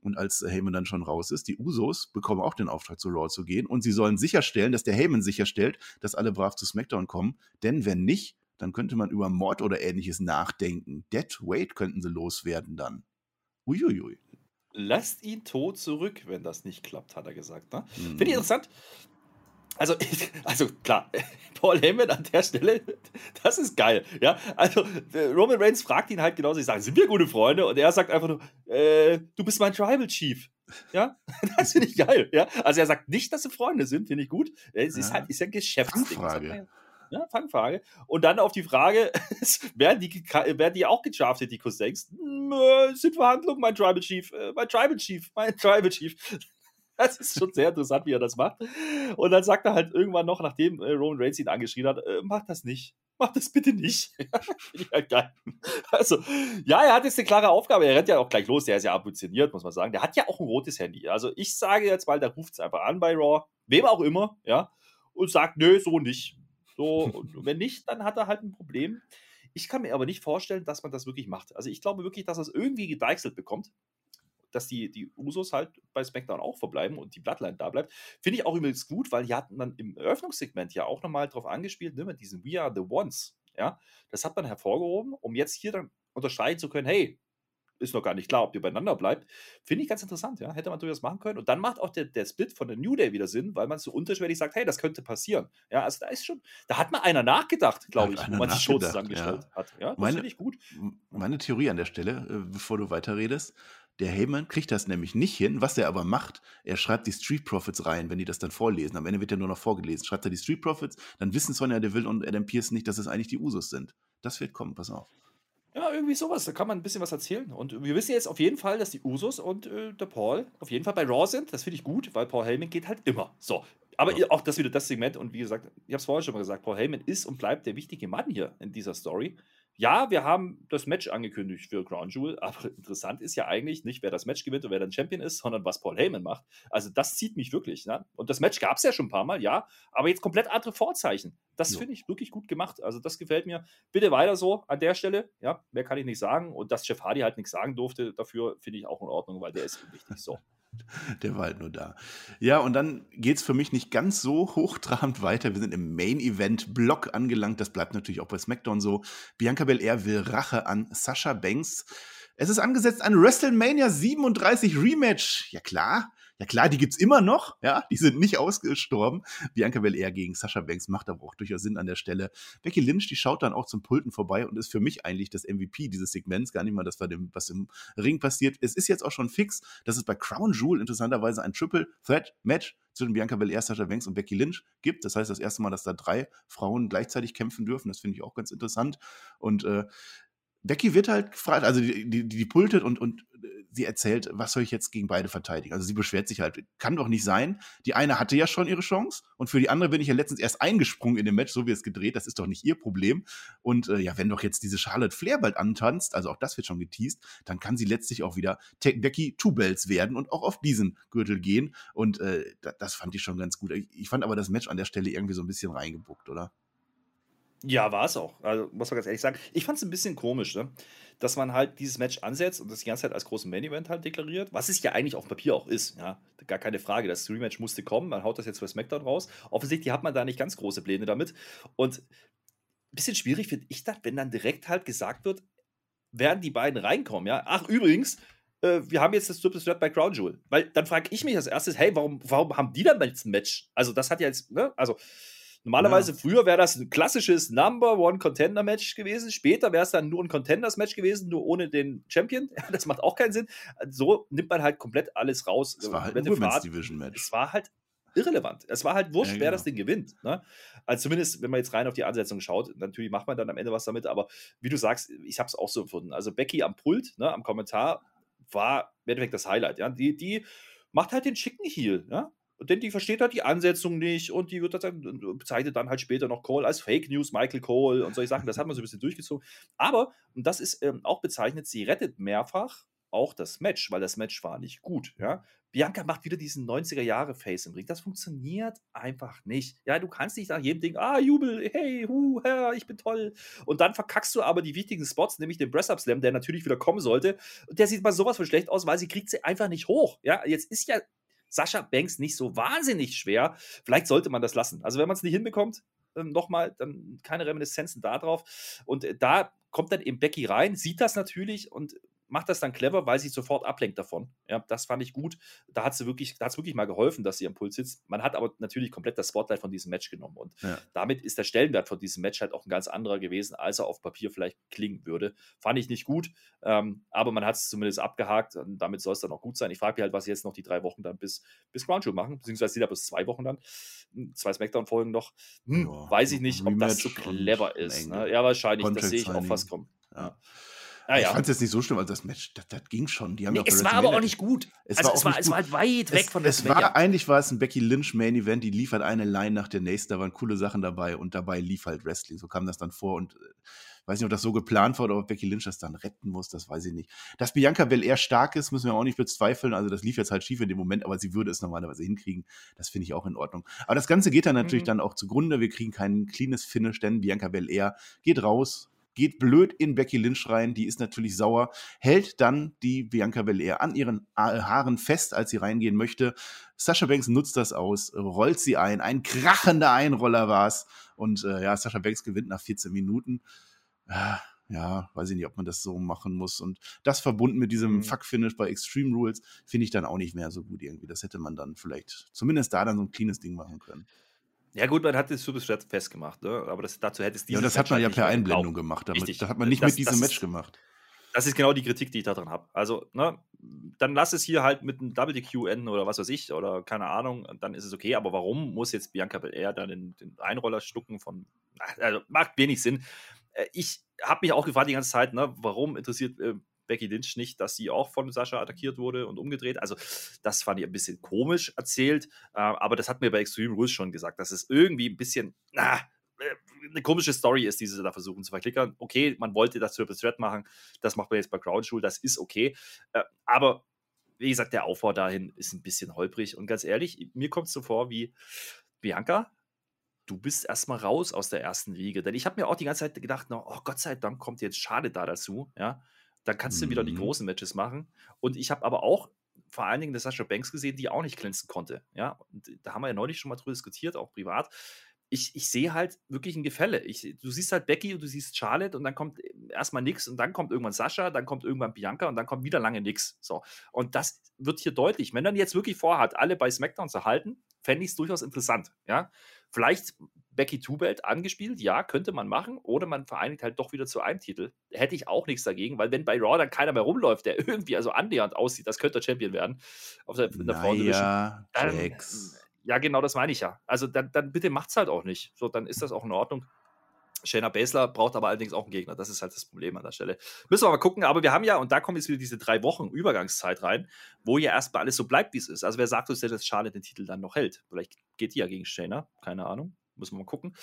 Und als Heyman dann schon raus ist, die Usos bekommen auch den Auftrag, zu Raw zu gehen. Und sie sollen sicherstellen, dass der Heyman sicherstellt, dass alle brav zu SmackDown kommen. Denn wenn nicht, dann könnte man über Mord oder ähnliches nachdenken. Dead Weight könnten sie loswerden dann. Uiuiui. Lasst ihn tot zurück, wenn das nicht klappt, hat er gesagt. Ne? Mhm. Finde ich interessant. Also, also klar, Paul Heyman an der Stelle, das ist geil. Ja, also äh, Roman Reigns fragt ihn halt genauso, ich sage, sind wir gute Freunde? Und er sagt einfach nur, äh, du bist mein Tribal Chief. Ja, das finde ich geil. Ja, also er sagt nicht, dass sie Freunde sind, finde ich gut. Es ist Ja. halt, ist ja ein Geschäftsding. Ja, Fangfrage. Und dann auf die Frage, werden die, werden die auch gedraftet, die Cousins? Hm, äh, sind Verhandlungen, mein Tribal Chief, äh, mein Tribal Chief, mein Tribal Chief. Das ist schon sehr interessant, wie er das macht. Und dann sagt er halt irgendwann noch, nachdem äh, Roman Reigns ihn angeschrien hat, äh, mach das nicht. Mach das bitte nicht. Halt geil. Also, ja, er hat jetzt eine klare Aufgabe. Er rennt ja auch gleich los. Der ist ja ambitioniert, muss man sagen. Der hat ja auch ein rotes Handy. Also, ich sage jetzt mal, der ruft es einfach an bei Raw. Wem auch immer, ja. Und sagt, nö, so nicht. So, und wenn nicht, dann hat er halt ein Problem. Ich kann mir aber nicht vorstellen, dass man das wirklich macht. Also, ich glaube wirklich, dass es irgendwie gedeichselt bekommt dass die, die Usos halt bei SmackDown auch verbleiben und die Bloodline da bleibt. Finde ich auch übrigens gut, weil die hatten dann im Eröffnungssegment ja auch nochmal drauf angespielt, ne, mit diesen We Are the Ones. Ja, das hat man hervorgehoben, um jetzt hier dann unterscheiden zu können, hey, ist noch gar nicht klar, ob ihr beieinander bleibt. Finde ich ganz interessant, ja. Hätte man durchaus machen können. Und dann macht auch der, der Split von der New Day wieder Sinn, weil man so unterschwellig sagt, hey, das könnte passieren. Ja, also da ist schon, da hat mal einer nachgedacht, glaube ich, wo man die Show zusammengestellt ja. hat. Ja, das finde ich gut. Meine Theorie an der Stelle, äh, bevor du weiterredest, der Heyman kriegt das nämlich nicht hin. Was er aber macht, er schreibt die Street Profits rein, wenn die das dann vorlesen. Am Ende wird ja nur noch vorgelesen. Schreibt er die Street Profits, dann wissen Sonja Deville und Adam Pierce nicht, dass es eigentlich die Usos sind. Das wird kommen, pass auf. Ja, irgendwie sowas. Da kann man ein bisschen was erzählen. Und wir wissen jetzt auf jeden Fall, dass die Usos und äh, der Paul auf jeden Fall bei Raw sind. Das finde ich gut, weil Paul Heyman geht halt immer. So. Aber ja. auch das wieder das Segment. Und wie gesagt, ich habe es vorher schon mal gesagt, Paul Heyman ist und bleibt der wichtige Mann hier in dieser Story ja, wir haben das Match angekündigt für Crown Jewel, aber interessant ist ja eigentlich nicht, wer das Match gewinnt und wer dann Champion ist, sondern was Paul Heyman macht. Also das zieht mich wirklich. Ne? Und das Match gab es ja schon ein paar Mal, ja, aber jetzt komplett andere Vorzeichen. Das ja. finde ich wirklich gut gemacht. Also das gefällt mir. Bitte weiter so an der Stelle. Ja, mehr kann ich nicht sagen. Und dass Jeff Hardy halt nichts sagen durfte, dafür finde ich auch in Ordnung, weil der ist wichtig so. Der war halt nur da. Ja, und dann geht es für mich nicht ganz so hochtrabend weiter. Wir sind im Main-Event-Block angelangt. Das bleibt natürlich auch bei SmackDown so. Bianca Belair will Rache an Sascha Banks. Es ist angesetzt ein WrestleMania 37 Rematch. Ja klar, ja klar, die gibt's immer noch, ja, die sind nicht ausgestorben. Bianca Belair gegen Sascha Banks macht aber auch durchaus Sinn an der Stelle. Becky Lynch, die schaut dann auch zum Pulten vorbei und ist für mich eigentlich das MVP dieses Segments, gar nicht mal das, was im Ring passiert. Es ist jetzt auch schon fix, dass es bei Crown Jewel interessanterweise ein Triple Threat Match zwischen Bianca Belair, Sascha Banks und Becky Lynch gibt. Das heißt, das erste Mal, dass da drei Frauen gleichzeitig kämpfen dürfen. Das finde ich auch ganz interessant. Und äh, Becky wird halt gefragt, also die, die, die pultet und, und äh, sie erzählt, was soll ich jetzt gegen beide verteidigen? Also sie beschwert sich halt, kann doch nicht sein. Die eine hatte ja schon ihre Chance und für die andere bin ich ja letztens erst eingesprungen in dem Match, so wie es gedreht, das ist doch nicht ihr Problem. Und äh, ja, wenn doch jetzt diese Charlotte Flair bald antanzt, also auch das wird schon geteased, dann kann sie letztlich auch wieder Becky Two Bells werden und auch auf diesen Gürtel gehen. Und äh, das fand ich schon ganz gut. Ich fand aber das Match an der Stelle irgendwie so ein bisschen reingebuckt, oder? Ja, war es auch. Also, muss man ganz ehrlich sagen. Ich fand es ein bisschen komisch, ne? dass man halt dieses Match ansetzt und das die ganze Zeit als großen Main-Event halt deklariert, was es ja eigentlich auf dem Papier auch ist. Ja? Gar keine Frage. Das Rematch musste kommen. Man haut das jetzt für SmackDown raus. Offensichtlich hat man da nicht ganz große Pläne damit. Und ein bisschen schwierig finde ich das, wenn dann direkt halt gesagt wird, werden die beiden reinkommen. Ja? Ach, übrigens, äh, wir haben jetzt das Triple Threat bei Crown Jewel. Weil dann frage ich mich als erstes, hey, warum, warum haben die dann jetzt ein Match? Also, das hat ja jetzt, ne? Also, Normalerweise ja. früher wäre das ein klassisches Number One Contender Match gewesen. Später wäre es dann nur ein Contenders Match gewesen, nur ohne den Champion. das macht auch keinen Sinn. So nimmt man halt komplett alles raus. Es war halt ein Women's Division Match. Es war halt irrelevant. Es war halt wurscht, ja, genau. wer das Ding gewinnt. Ne? Also zumindest, wenn man jetzt rein auf die Ansetzung schaut, natürlich macht man dann am Ende was damit, aber wie du sagst, ich habe es auch so empfunden. Also Becky am Pult, ne, am Kommentar, war im Endeffekt das Highlight. Ja? Die, die macht halt den schicken Heal. Ja? Denn die versteht halt die Ansetzung nicht und die wird dann, bezeichnet dann halt später noch Cole als Fake News, Michael Cole und solche Sachen. Das hat man so ein bisschen durchgezogen. Aber, und das ist ähm, auch bezeichnet, sie rettet mehrfach auch das Match, weil das Match war nicht gut. Ja? Bianca macht wieder diesen 90er-Jahre-Face im Ring. Das funktioniert einfach nicht. Ja, du kannst nicht nach jedem Ding, ah, Jubel, hey, hu, Herr, ich bin toll. Und dann verkackst du aber die wichtigen Spots, nämlich den Press-Up Slam, der natürlich wieder kommen sollte. Der sieht mal sowas von schlecht aus, weil sie kriegt sie einfach nicht hoch. Ja, jetzt ist ja Sascha Banks nicht so wahnsinnig schwer. Vielleicht sollte man das lassen. Also wenn man es nicht hinbekommt, ähm, nochmal, dann keine Reminiszenzen da drauf. Und äh, da kommt dann eben Becky rein, sieht das natürlich und macht das dann clever, weil sie sofort ablenkt davon. Ja, das fand ich gut. Da hat sie wirklich, da es wirklich mal geholfen, dass sie am Puls sitzt. Man hat aber natürlich komplett das Spotlight von diesem Match genommen. Und ja. damit ist der Stellenwert von diesem Match halt auch ein ganz anderer gewesen, als er auf Papier vielleicht klingen würde. Fand ich nicht gut, ähm, aber man hat es zumindest abgehakt und damit soll es dann auch gut sein. Ich frage mich halt, was sie jetzt noch die drei Wochen dann bis, bis Ground machen, beziehungsweise sie da bis zwei Wochen dann, hm, zwei Smackdown-Folgen noch. Hm, ja, weiß ich nicht, ob das so clever ist. Ne? Ja, wahrscheinlich, das sehe ich auch fast kommen. Ja. Ah, ja. Ich fand es jetzt nicht so schlimm, also das Match, das, das ging schon. Die haben nee, es war aber auch nicht gut. Es also war, es war, es war halt weit weg es, von der Es war, eigentlich war es ein Becky Lynch Main Event, die liefert eine Line nach der nächsten, da waren coole Sachen dabei und dabei lief halt Wrestling. So kam das dann vor und äh, weiß nicht, ob das so geplant war oder ob Becky Lynch das dann retten muss, das weiß ich nicht. Dass Bianca Belair stark ist, müssen wir auch nicht bezweifeln. Also das lief jetzt halt schief in dem Moment, aber sie würde es normalerweise hinkriegen. Das finde ich auch in Ordnung. Aber das Ganze geht dann natürlich mhm. dann auch zugrunde. Wir kriegen kein cleanes Finish, denn Bianca Belair geht raus, geht blöd in Becky Lynch rein, die ist natürlich sauer, hält dann die Bianca Belair an ihren Haaren fest, als sie reingehen möchte. Sasha Banks nutzt das aus, rollt sie ein, ein krachender Einroller war es und äh, ja, Sasha Banks gewinnt nach 14 Minuten. Ja, ja, weiß ich nicht, ob man das so machen muss. Und das verbunden mit diesem mhm. Fuck-Finish bei Extreme Rules finde ich dann auch nicht mehr so gut irgendwie. Das hätte man dann vielleicht zumindest da dann so ein cleanes Ding machen können. Ja, gut, man hat es Super festgemacht, ne? aber das, dazu hätte es dieses Ja, das hat man ja per Einblendung gemacht. Damit, Richtig. Das hat man nicht das, mit diesem Match ist, gemacht. Das ist genau die Kritik, die ich daran habe. Also, ne, dann lass es hier halt mit einem Double DQ enden oder was weiß ich, oder keine Ahnung, dann ist es okay. Aber warum muss jetzt Bianca Belair dann den, den Einroller schlucken von. Also, macht wenig Sinn. Äh, ich habe mich auch gefragt die ganze Zeit, ne, warum interessiert äh, Becky Lynch nicht, dass sie auch von Sascha attackiert wurde und umgedreht. Also, das fand ich ein bisschen komisch erzählt, äh, aber das hat mir bei Extreme Rules schon gesagt, dass es irgendwie ein bisschen, na, äh, eine komische Story ist, die sie da versuchen zu verklickern. Okay, man wollte das Triple Threat machen, das macht man jetzt bei Jewel, das ist okay, äh, aber wie gesagt, der Aufbau dahin ist ein bisschen holprig und ganz ehrlich, mir kommt es so vor wie Bianca, du bist erstmal raus aus der ersten Liga. Denn ich habe mir auch die ganze Zeit gedacht, oh Gott sei Dank kommt jetzt Schade da dazu, ja. Dann kannst du wieder die mhm. großen Matches machen. Und ich habe aber auch vor allen Dingen das Sascha Banks gesehen, die auch nicht glänzen konnte. Ja, und da haben wir ja neulich schon mal drüber diskutiert, auch privat. Ich, ich sehe halt wirklich ein Gefälle. Ich, du siehst halt Becky und du siehst Charlotte und dann kommt erstmal nix und dann kommt irgendwann Sascha, dann kommt irgendwann Bianca und dann kommt wieder lange nix. So. Und das wird hier deutlich. Wenn man jetzt wirklich vorhat, alle bei SmackDown zu halten, fände ich es durchaus interessant. Ja, vielleicht Becky Two-Belt angespielt, ja, könnte man machen. Oder man vereinigt halt doch wieder zu einem Titel. Hätte ich auch nichts dagegen, weil wenn bei Raw dann keiner mehr rumläuft, der irgendwie also annähernd aussieht, das könnte der Champion werden. Auf der, in der naja, dann, Ja, genau, das meine ich ja. Also dann, dann bitte macht's halt auch nicht. So, dann ist das auch in Ordnung. Shayna Baszler braucht aber allerdings auch einen Gegner. Das ist halt das Problem an der Stelle. Müssen wir mal gucken. Aber wir haben ja, und da kommt jetzt wieder diese drei Wochen Übergangszeit rein, wo ja erstmal alles so bleibt, wie es ist. Also wer sagt uns denn, dass Charlotte den Titel dann noch hält? Vielleicht geht die ja gegen Shayna. Keine Ahnung. Müssen wir mal gucken.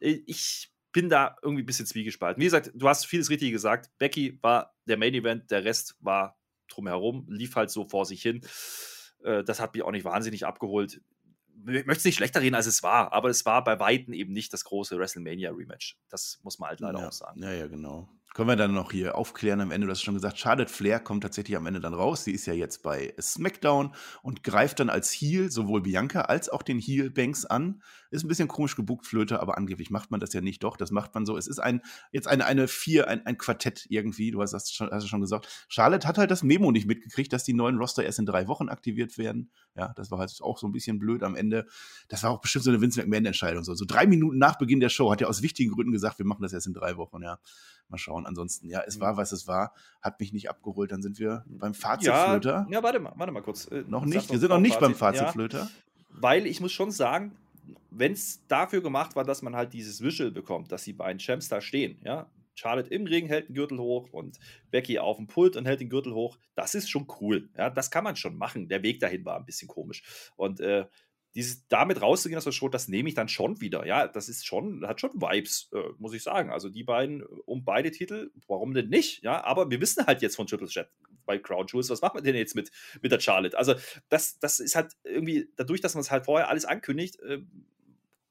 Äh, ich bin da irgendwie ein bisschen zwiegespalten. Wie gesagt, du hast vieles richtig gesagt. Becky war der Main Event, der Rest war drumherum, lief halt so vor sich hin. Äh, das hat mich auch nicht wahnsinnig abgeholt. Ich möchte es nicht schlechter reden, als es war, aber es war bei Weitem eben nicht das große WrestleMania-Rematch. Das muss man halt leider ja, auch sagen. Ja, ja, genau. Können wir dann noch hier aufklären am Ende, du hast schon gesagt, Charlotte Flair kommt tatsächlich am Ende dann raus. Sie ist ja jetzt bei SmackDown und greift dann als Heel sowohl Bianca als auch den Heel Banks an. Ist ein bisschen komisch gebuckt, Flöte, aber angeblich macht man das ja nicht. Doch, das macht man so. Es ist ein, jetzt eine, eine Vier, ein, ein Quartett irgendwie. Du hast das schon, hast schon gesagt. Charlotte hat halt das Memo nicht mitgekriegt, dass die neuen Roster erst in drei Wochen aktiviert werden. Ja, das war halt auch so ein bisschen blöd am Ende. Das war auch bestimmt so eine Vince McMahon-Entscheidung. So. so drei Minuten nach Beginn der Show hat er aus wichtigen Gründen gesagt, wir machen das erst in drei Wochen, ja. Mal schauen. Ansonsten, ja, es war, was es war, hat mich nicht abgeholt. Dann sind wir beim Fazitflöter. Ja, ja warte mal, warte mal kurz. Äh, noch nicht, wir sind noch nicht Fazit. beim Fazitflöter. Ja, weil ich muss schon sagen, wenn es dafür gemacht war, dass man halt dieses Visual bekommt, dass die beiden Champs da stehen, ja, Charlotte im Ring hält den Gürtel hoch und Becky auf dem Pult und hält den Gürtel hoch. Das ist schon cool. Ja, das kann man schon machen. Der Weg dahin war ein bisschen komisch. Und äh, dieses damit rauszugehen aus der Show, das nehme ich dann schon wieder. Ja, das ist schon, hat schon Vibes, äh, muss ich sagen. Also die beiden um beide Titel, warum denn nicht? Ja, aber wir wissen halt jetzt von Triple Chat bei Crowd Jewels, was machen wir denn jetzt mit, mit der Charlotte? Also das, das ist halt irgendwie, dadurch, dass man es halt vorher alles ankündigt, äh,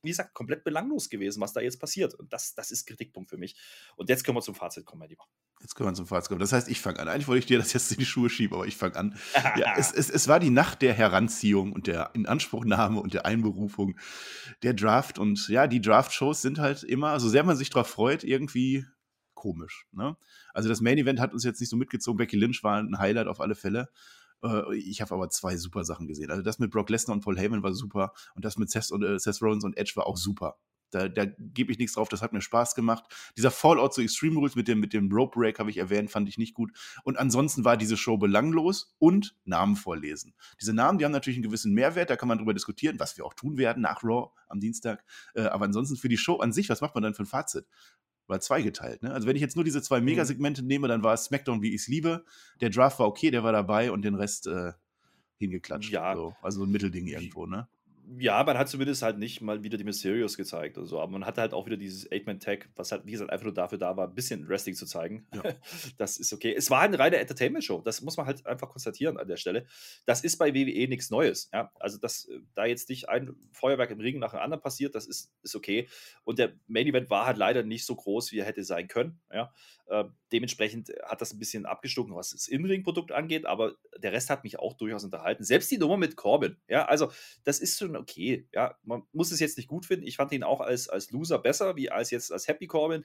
wie gesagt, komplett belanglos gewesen, was da jetzt passiert. Und das, das ist Kritikpunkt für mich. Und jetzt können wir zum Fazit kommen, mein Lieber. Jetzt können wir zum Fazit kommen. Das heißt, ich fange an. Eigentlich wollte ich dir das jetzt in die Schuhe schieben, aber ich fange an. ja, es, es, es war die Nacht der Heranziehung und der Inanspruchnahme und der Einberufung der Draft. Und ja, die Draft-Shows sind halt immer, so sehr man sich darauf freut, irgendwie komisch. Ne? Also das Main Event hat uns jetzt nicht so mitgezogen. Becky Lynch war ein Highlight auf alle Fälle. Äh, ich habe aber zwei super Sachen gesehen. Also das mit Brock Lesnar und Paul Heyman war super und das mit Seth, und, äh, Seth Rollins und Edge war auch super. Da, da gebe ich nichts drauf, das hat mir Spaß gemacht. Dieser Fallout zu Extreme Rules mit dem, mit dem Rope Break habe ich erwähnt, fand ich nicht gut. Und ansonsten war diese Show belanglos und Namen vorlesen. Diese Namen, die haben natürlich einen gewissen Mehrwert, da kann man drüber diskutieren, was wir auch tun werden nach Raw am Dienstag. Äh, aber ansonsten für die Show an sich, was macht man dann für ein Fazit? War zweigeteilt. Ne? Also wenn ich jetzt nur diese zwei mhm. Megasegmente nehme, dann war es SmackDown, wie ich es liebe. Der Draft war okay, der war dabei und den Rest äh, hingeklatscht. Ja. So. Also ein Mittelding irgendwo, ne? Ja, man hat zumindest halt nicht mal wieder die Mysterios gezeigt oder so, aber man hatte halt auch wieder dieses Eight-Man-Tag, was halt, wie gesagt, einfach nur dafür da war, ein bisschen Wrestling zu zeigen. Ja. Das ist okay. Es war eine reine Entertainment-Show, das muss man halt einfach konstatieren an der Stelle. Das ist bei WWE nichts Neues, ja. Also, dass äh, da jetzt nicht ein Feuerwerk im Ring nach dem anderen passiert, das ist, ist okay. Und der Main-Event war halt leider nicht so groß, wie er hätte sein können, ja. Äh, dementsprechend hat das ein bisschen abgestunken, was das In-Ring-Produkt angeht, aber der Rest hat mich auch durchaus unterhalten. Selbst die Nummer mit Corbin, ja, also das ist schon okay. Ja, man muss es jetzt nicht gut finden. Ich fand ihn auch als, als Loser besser, wie als jetzt als Happy Corbin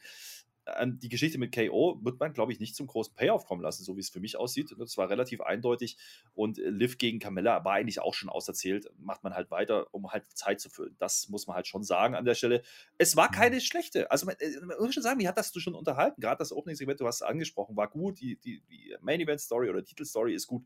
die Geschichte mit KO wird man, glaube ich, nicht zum großen Payoff kommen lassen, so wie es für mich aussieht. Das war relativ eindeutig. Und äh, Liv gegen Camilla war eigentlich auch schon auserzählt. Macht man halt weiter, um halt Zeit zu füllen. Das muss man halt schon sagen an der Stelle. Es war mhm. keine schlechte. Also, man, äh, man muss schon sagen, wie hat das du schon unterhalten? Gerade das Opening-Segment, du hast es angesprochen, war gut. Die, die, die Main-Event-Story oder Titel-Story ist gut.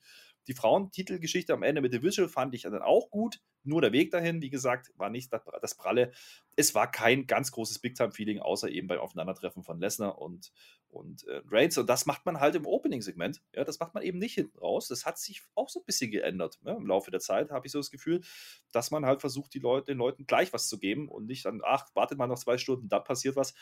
Die Frauentitelgeschichte am Ende mit The Visual fand ich dann auch gut. Nur der Weg dahin, wie gesagt, war nicht das, Pralle. Es war kein ganz großes Big-Time-Feeling, außer eben beim Aufeinandertreffen von Lesnar und, und äh, Reigns. Und das macht man halt im Opening-Segment. Ja, das macht man eben nicht hinten raus. Das hat sich auch so ein bisschen geändert. Ja, Im Laufe der Zeit habe ich so das Gefühl, dass man halt versucht, die Leute, den Leuten gleich was zu geben und nicht dann, ach, wartet mal noch zwei Stunden, da passiert was.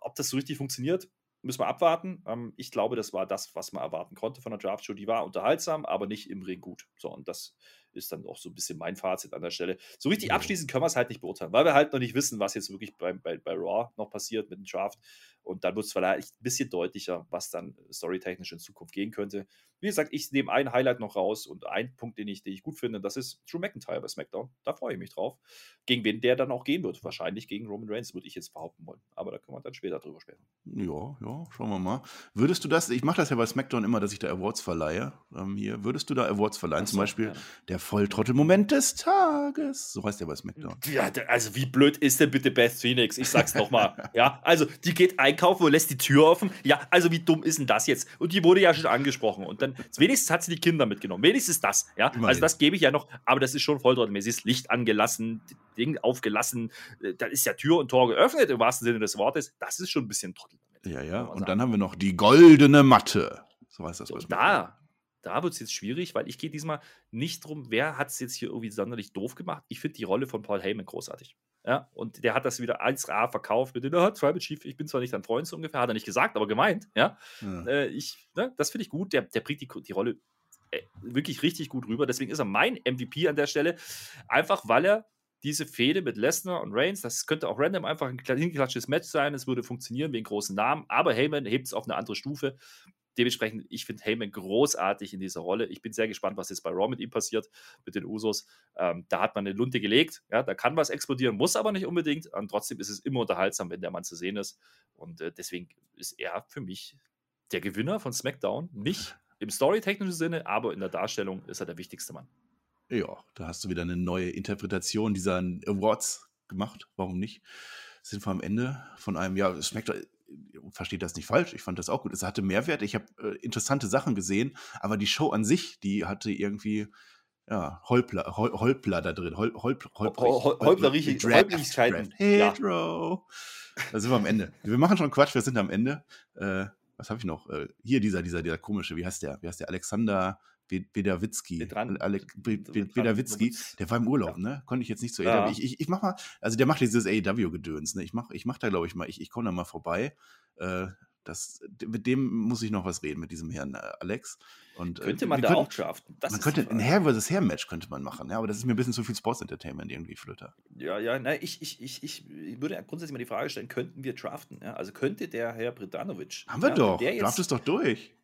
Ob das so richtig funktioniert, müssen wir abwarten. Ähm, ich glaube, das war das, was man erwarten konnte von der Draft-Show. Die war unterhaltsam, aber nicht im Ring gut. So, und das ist dann auch so ein bisschen mein Fazit an der Stelle. So richtig abschließend können wir es halt nicht beurteilen, weil wir halt noch nicht wissen, was jetzt wirklich bei, bei, bei Raw noch passiert mit dem Draft. Und dann wird es vielleicht ein bisschen deutlicher, was dann storytechnisch in Zukunft gehen könnte. Wie gesagt, ich nehme ein Highlight noch raus und ein Punkt, den ich, den ich gut finde, das ist Drew McIntyre bei SmackDown. Da freue ich mich drauf. Gegen wen der dann auch gehen wird. Wahrscheinlich gegen Roman Reigns, würde ich jetzt behaupten wollen. Aber da können wir dann später drüber sprechen. Ja, ja, schauen wir mal. Würdest du das, ich mache das ja bei SmackDown immer, dass ich da Awards verleihe. Ähm, hier, würdest du da Awards verleihen? So, Zum Beispiel ja. der Volltrottel-Moment des Tages. So heißt der bei SmackDown. Ja, also wie blöd ist denn bitte Beth Phoenix? Ich sag's nochmal. ja, also die geht einkaufen und lässt die Tür offen. Ja, also wie dumm ist denn das jetzt? Und die wurde ja schon angesprochen. Und dann, wenigstens hat sie die Kinder mitgenommen. Wenigstens das. Ja, Immerhin. also das gebe ich ja noch. Aber das ist schon volltrottelmäßig. Licht angelassen, Ding aufgelassen. Äh, da ist ja Tür und Tor geöffnet, im wahrsten Sinne des Wortes. Das ist schon ein bisschen Trottel. Ja, ja. Und dann haben wir noch die goldene Matte. So heißt das. So, da, da wird es jetzt schwierig, weil ich gehe diesmal nicht drum, wer hat es jetzt hier irgendwie sonderlich doof gemacht. Ich finde die Rolle von Paul Heyman großartig. Ja, und der hat das wieder 1A verkauft mit dem, oh, Tribal Chief, ich bin zwar nicht dein Freund so ungefähr, hat er nicht gesagt, aber gemeint. Ja, ja. Äh, ich, ne, das finde ich gut. Der, der bringt die, die Rolle äh, wirklich richtig gut rüber. Deswegen ist er mein MVP an der Stelle. Einfach weil er diese Fehde mit Lesnar und Reigns, das könnte auch random einfach ein hingeklatschtes Match sein, es würde funktionieren wegen großen Namen, aber Heyman hebt es auf eine andere Stufe dementsprechend, ich finde Heyman großartig in dieser Rolle. Ich bin sehr gespannt, was jetzt bei Raw mit ihm passiert, mit den Usos. Ähm, da hat man eine Lunte gelegt. Ja, da kann was explodieren, muss aber nicht unbedingt. Und trotzdem ist es immer unterhaltsam, wenn der Mann zu sehen ist. Und äh, deswegen ist er für mich der Gewinner von SmackDown. Nicht im storytechnischen Sinne, aber in der Darstellung ist er der wichtigste Mann. Ja, da hast du wieder eine neue Interpretation dieser Awards gemacht. Warum nicht? Sind wir am Ende von einem, ja, SmackDown versteht das nicht falsch, ich fand das auch gut. Es hatte Mehrwert, ich habe äh, interessante Sachen gesehen, aber die Show an sich, die hatte irgendwie ja, Holpler, Hol, Holpler da drin. Hol, Holp, Holp, Hol, Holplerigkeiten. Hedro. Ja. Da sind wir am Ende. Wir machen schon Quatsch, wir sind am Ende. Äh, was habe ich noch? Äh, hier dieser, dieser, dieser komische, wie heißt der? Wie heißt der? Alexander Bedawitzki. Bedawitzki, der war im Urlaub, ja. ne? Konnte ich jetzt nicht so ja. ich, ich, ich mach mal, also der macht dieses AEW-Gedöns, ne? Ich mach, ich mach da, glaube ich, mal, ich, ich komme da mal vorbei. Äh, das, mit dem muss ich noch was reden, mit diesem Herrn äh, Alex. Und, äh, könnte man da können, auch draften? Das man könnte ein Hair vs. Hair Match könnte man machen, ja, aber das ist mir ein bisschen zu viel Sports Entertainment irgendwie, Flöter. Ja, ja, nein, ich, ich, ich, ich würde grundsätzlich mal die Frage stellen, könnten wir draften? Ja? Also könnte der Herr Bredanovic. Haben wir ja, doch, Draft ist doch durch.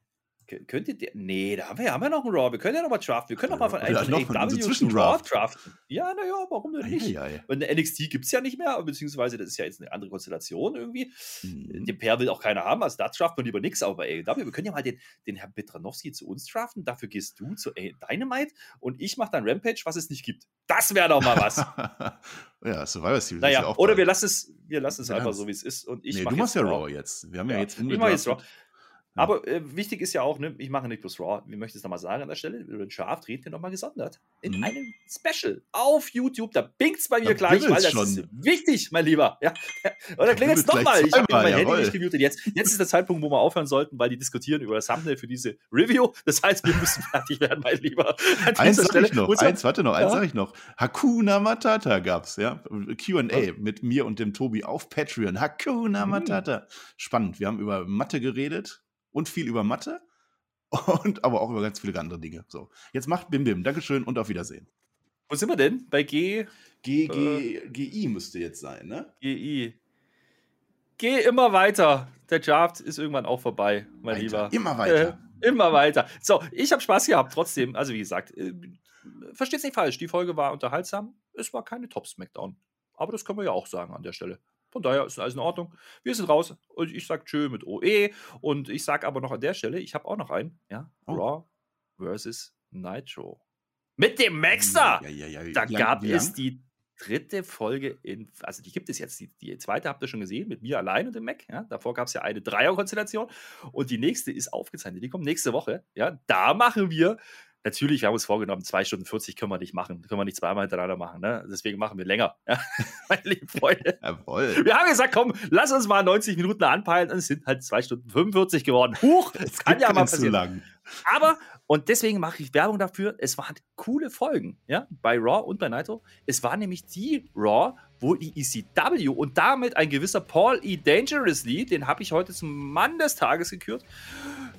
Könnt ihr, nee, da haben wir, haben wir noch einen Raw. Wir können ja noch mal draften. Wir können noch mal von Ja, AEW zu Zwischendraft. Raw draften. Ja, naja, warum denn nicht? Eieiei. Und NXT gibt es ja nicht mehr, beziehungsweise das ist ja jetzt eine andere Konstellation irgendwie. Mhm. Den Pair will auch keiner haben, also da draften wir lieber nichts, aber bei AEW, wir können ja mal den, den Herrn Petranowski zu uns draften, dafür gehst du zu A- Dynamite und ich mache dann Rampage, was es nicht gibt. Das wäre doch mal was. ja, Survivor Series. naja, ja oder bald. wir lassen es, wir lassen es einfach so, wie es ist und ich nee, mach du machst ja Raw jetzt. Wir haben ja, Ja, jetzt ich mache jetzt Raw. Aber äh, wichtig ist ja auch, ne, ich mache nicht bloß Raw. Ich möchte es nochmal sagen an der Stelle, über den Draft reden wir nochmal gesondert. In Mhm. einem Special auf YouTube. Da pinkt's bei mir Da gleich, weil das schon. ist wichtig, mein Lieber. Ja. Oder bibbelt's gleich nochmal. Ich habe mein Handy jawohl. nicht gemutet. Jetzt, jetzt ist der Zeitpunkt, wo wir aufhören sollten, weil die diskutieren über das Thumbnail für diese Review. Das heißt, wir müssen fertig werden, mein Lieber. An Eins sag ich noch, Unser- eins, warte noch, eins Ja. sag ich noch. Hakuna Matata gab's, ja. Q&A mit mir und dem Tobi auf Patreon. Hakuna Mhm. Matata. Spannend. Wir haben über Mathe geredet und viel über Mathe und aber auch über ganz viele andere Dinge. So, jetzt macht Bim Bim. Dankeschön und auf Wiedersehen. Wo sind wir denn? Bei G, G, G- GI müsste jetzt sein, ne? GI. Geh immer weiter. Der Draft ist irgendwann auch vorbei, mein Weiter, Lieber. Immer weiter. Äh, immer weiter. So, ich habe Spaß gehabt, trotzdem. Also, wie gesagt, äh, versteht's nicht falsch. Die Folge war unterhaltsam. Es war keine Top-Smackdown. Aber das können wir ja auch sagen an der Stelle. Von daher ist alles in Ordnung. Wir sind raus und ich sag Tschö mit OE. Und ich sag aber noch an der Stelle, ich habe auch noch einen. Ja, Oh. Raw versus Nitro. Mit dem Maxter! Ja, ja, ja. Da Wie lang- gab es die dritte Folge in, also die gibt es jetzt, die, die zweite habt ihr schon gesehen, mit mir allein und dem Mac. Ja? Davor gab es ja eine Dreierkonstellation und die nächste ist aufgezeichnet. Die kommt nächste Woche. Ja? Da machen wir, natürlich, wir haben uns vorgenommen, zwei Stunden 40 können wir nicht machen. Können wir nicht zweimal hintereinander machen. Ne? Deswegen machen wir länger. Ja? Meine lieben Freunde. Jawohl. Wir haben gesagt, komm, lass uns mal 90 Minuten anpeilen und es sind halt zwei Stunden 45 geworden. Huch, das kann ja mal keinen zu passieren. lang. Aber, und deswegen mache ich Werbung dafür, es waren coole Folgen, ja, bei Raw und bei Nitro. Es war nämlich die Raw, wo die ECW und damit ein gewisser Paul E. Dangerously, den habe ich heute zum Mann des Tages gekürt,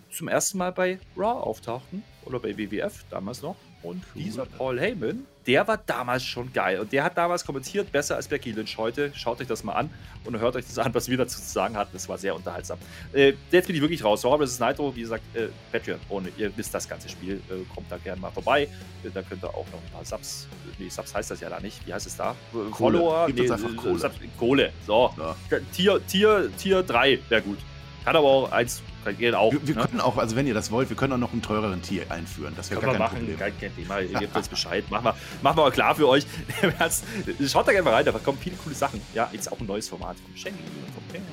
zum ersten Mal bei Raw auftauchten oder bei WWF damals noch. Und dieser Paul Heyman, der war damals schon geil. Und der hat damals kommentiert, besser als Becky Lynch heute. Schaut euch das mal an und hört euch das an, was wir dazu zu sagen hatten. Das war sehr unterhaltsam. Äh, jetzt bin ich wirklich raus. So, aber das ist Nitro, wie gesagt, äh, Patreon. Ohne ihr wisst das ganze Spiel. Äh, kommt da gerne mal vorbei. Äh, da könnt ihr auch noch ein paar Subs. Nee, Subs heißt das ja da nicht. Wie heißt es da? Kohle. Follower? Gibt nee, einfach äh, Kohle. Subs, Kohle. So. Ja. Tier, Tier, Tier 3 wäre gut. Kann aber auch 1 reagieren auch. Wir, wir ne? können auch, also wenn ihr das wollt, wir können auch noch einen teureren Tier einführen. Das wäre gar kein machen, Problem. Kein, Thema, ihr gebt uns Bescheid. Machen wir, machen wir mal klar für euch. Schaut da gerne mal rein, da kommen viele coole Sachen. Ja, jetzt auch ein neues Format vom Schengen.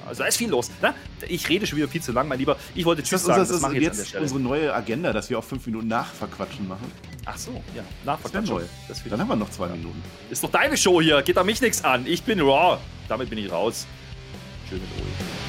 Also da ist viel los. Ne? Ich rede schon wieder viel zu lang, mein Lieber. Ich wollte Tschüss sagen. Unser, das, das ist jetzt, jetzt unsere neue Agenda, dass wir auch fünf Minuten nachverquatschen machen. Ach so, ja. Nachverquatschen. Das Dann haben wir noch zwei. Minuten. Ist doch deine Show hier. Geht da mich nichts an. Ich bin Raw. Damit bin ich raus. Schön mit Oli.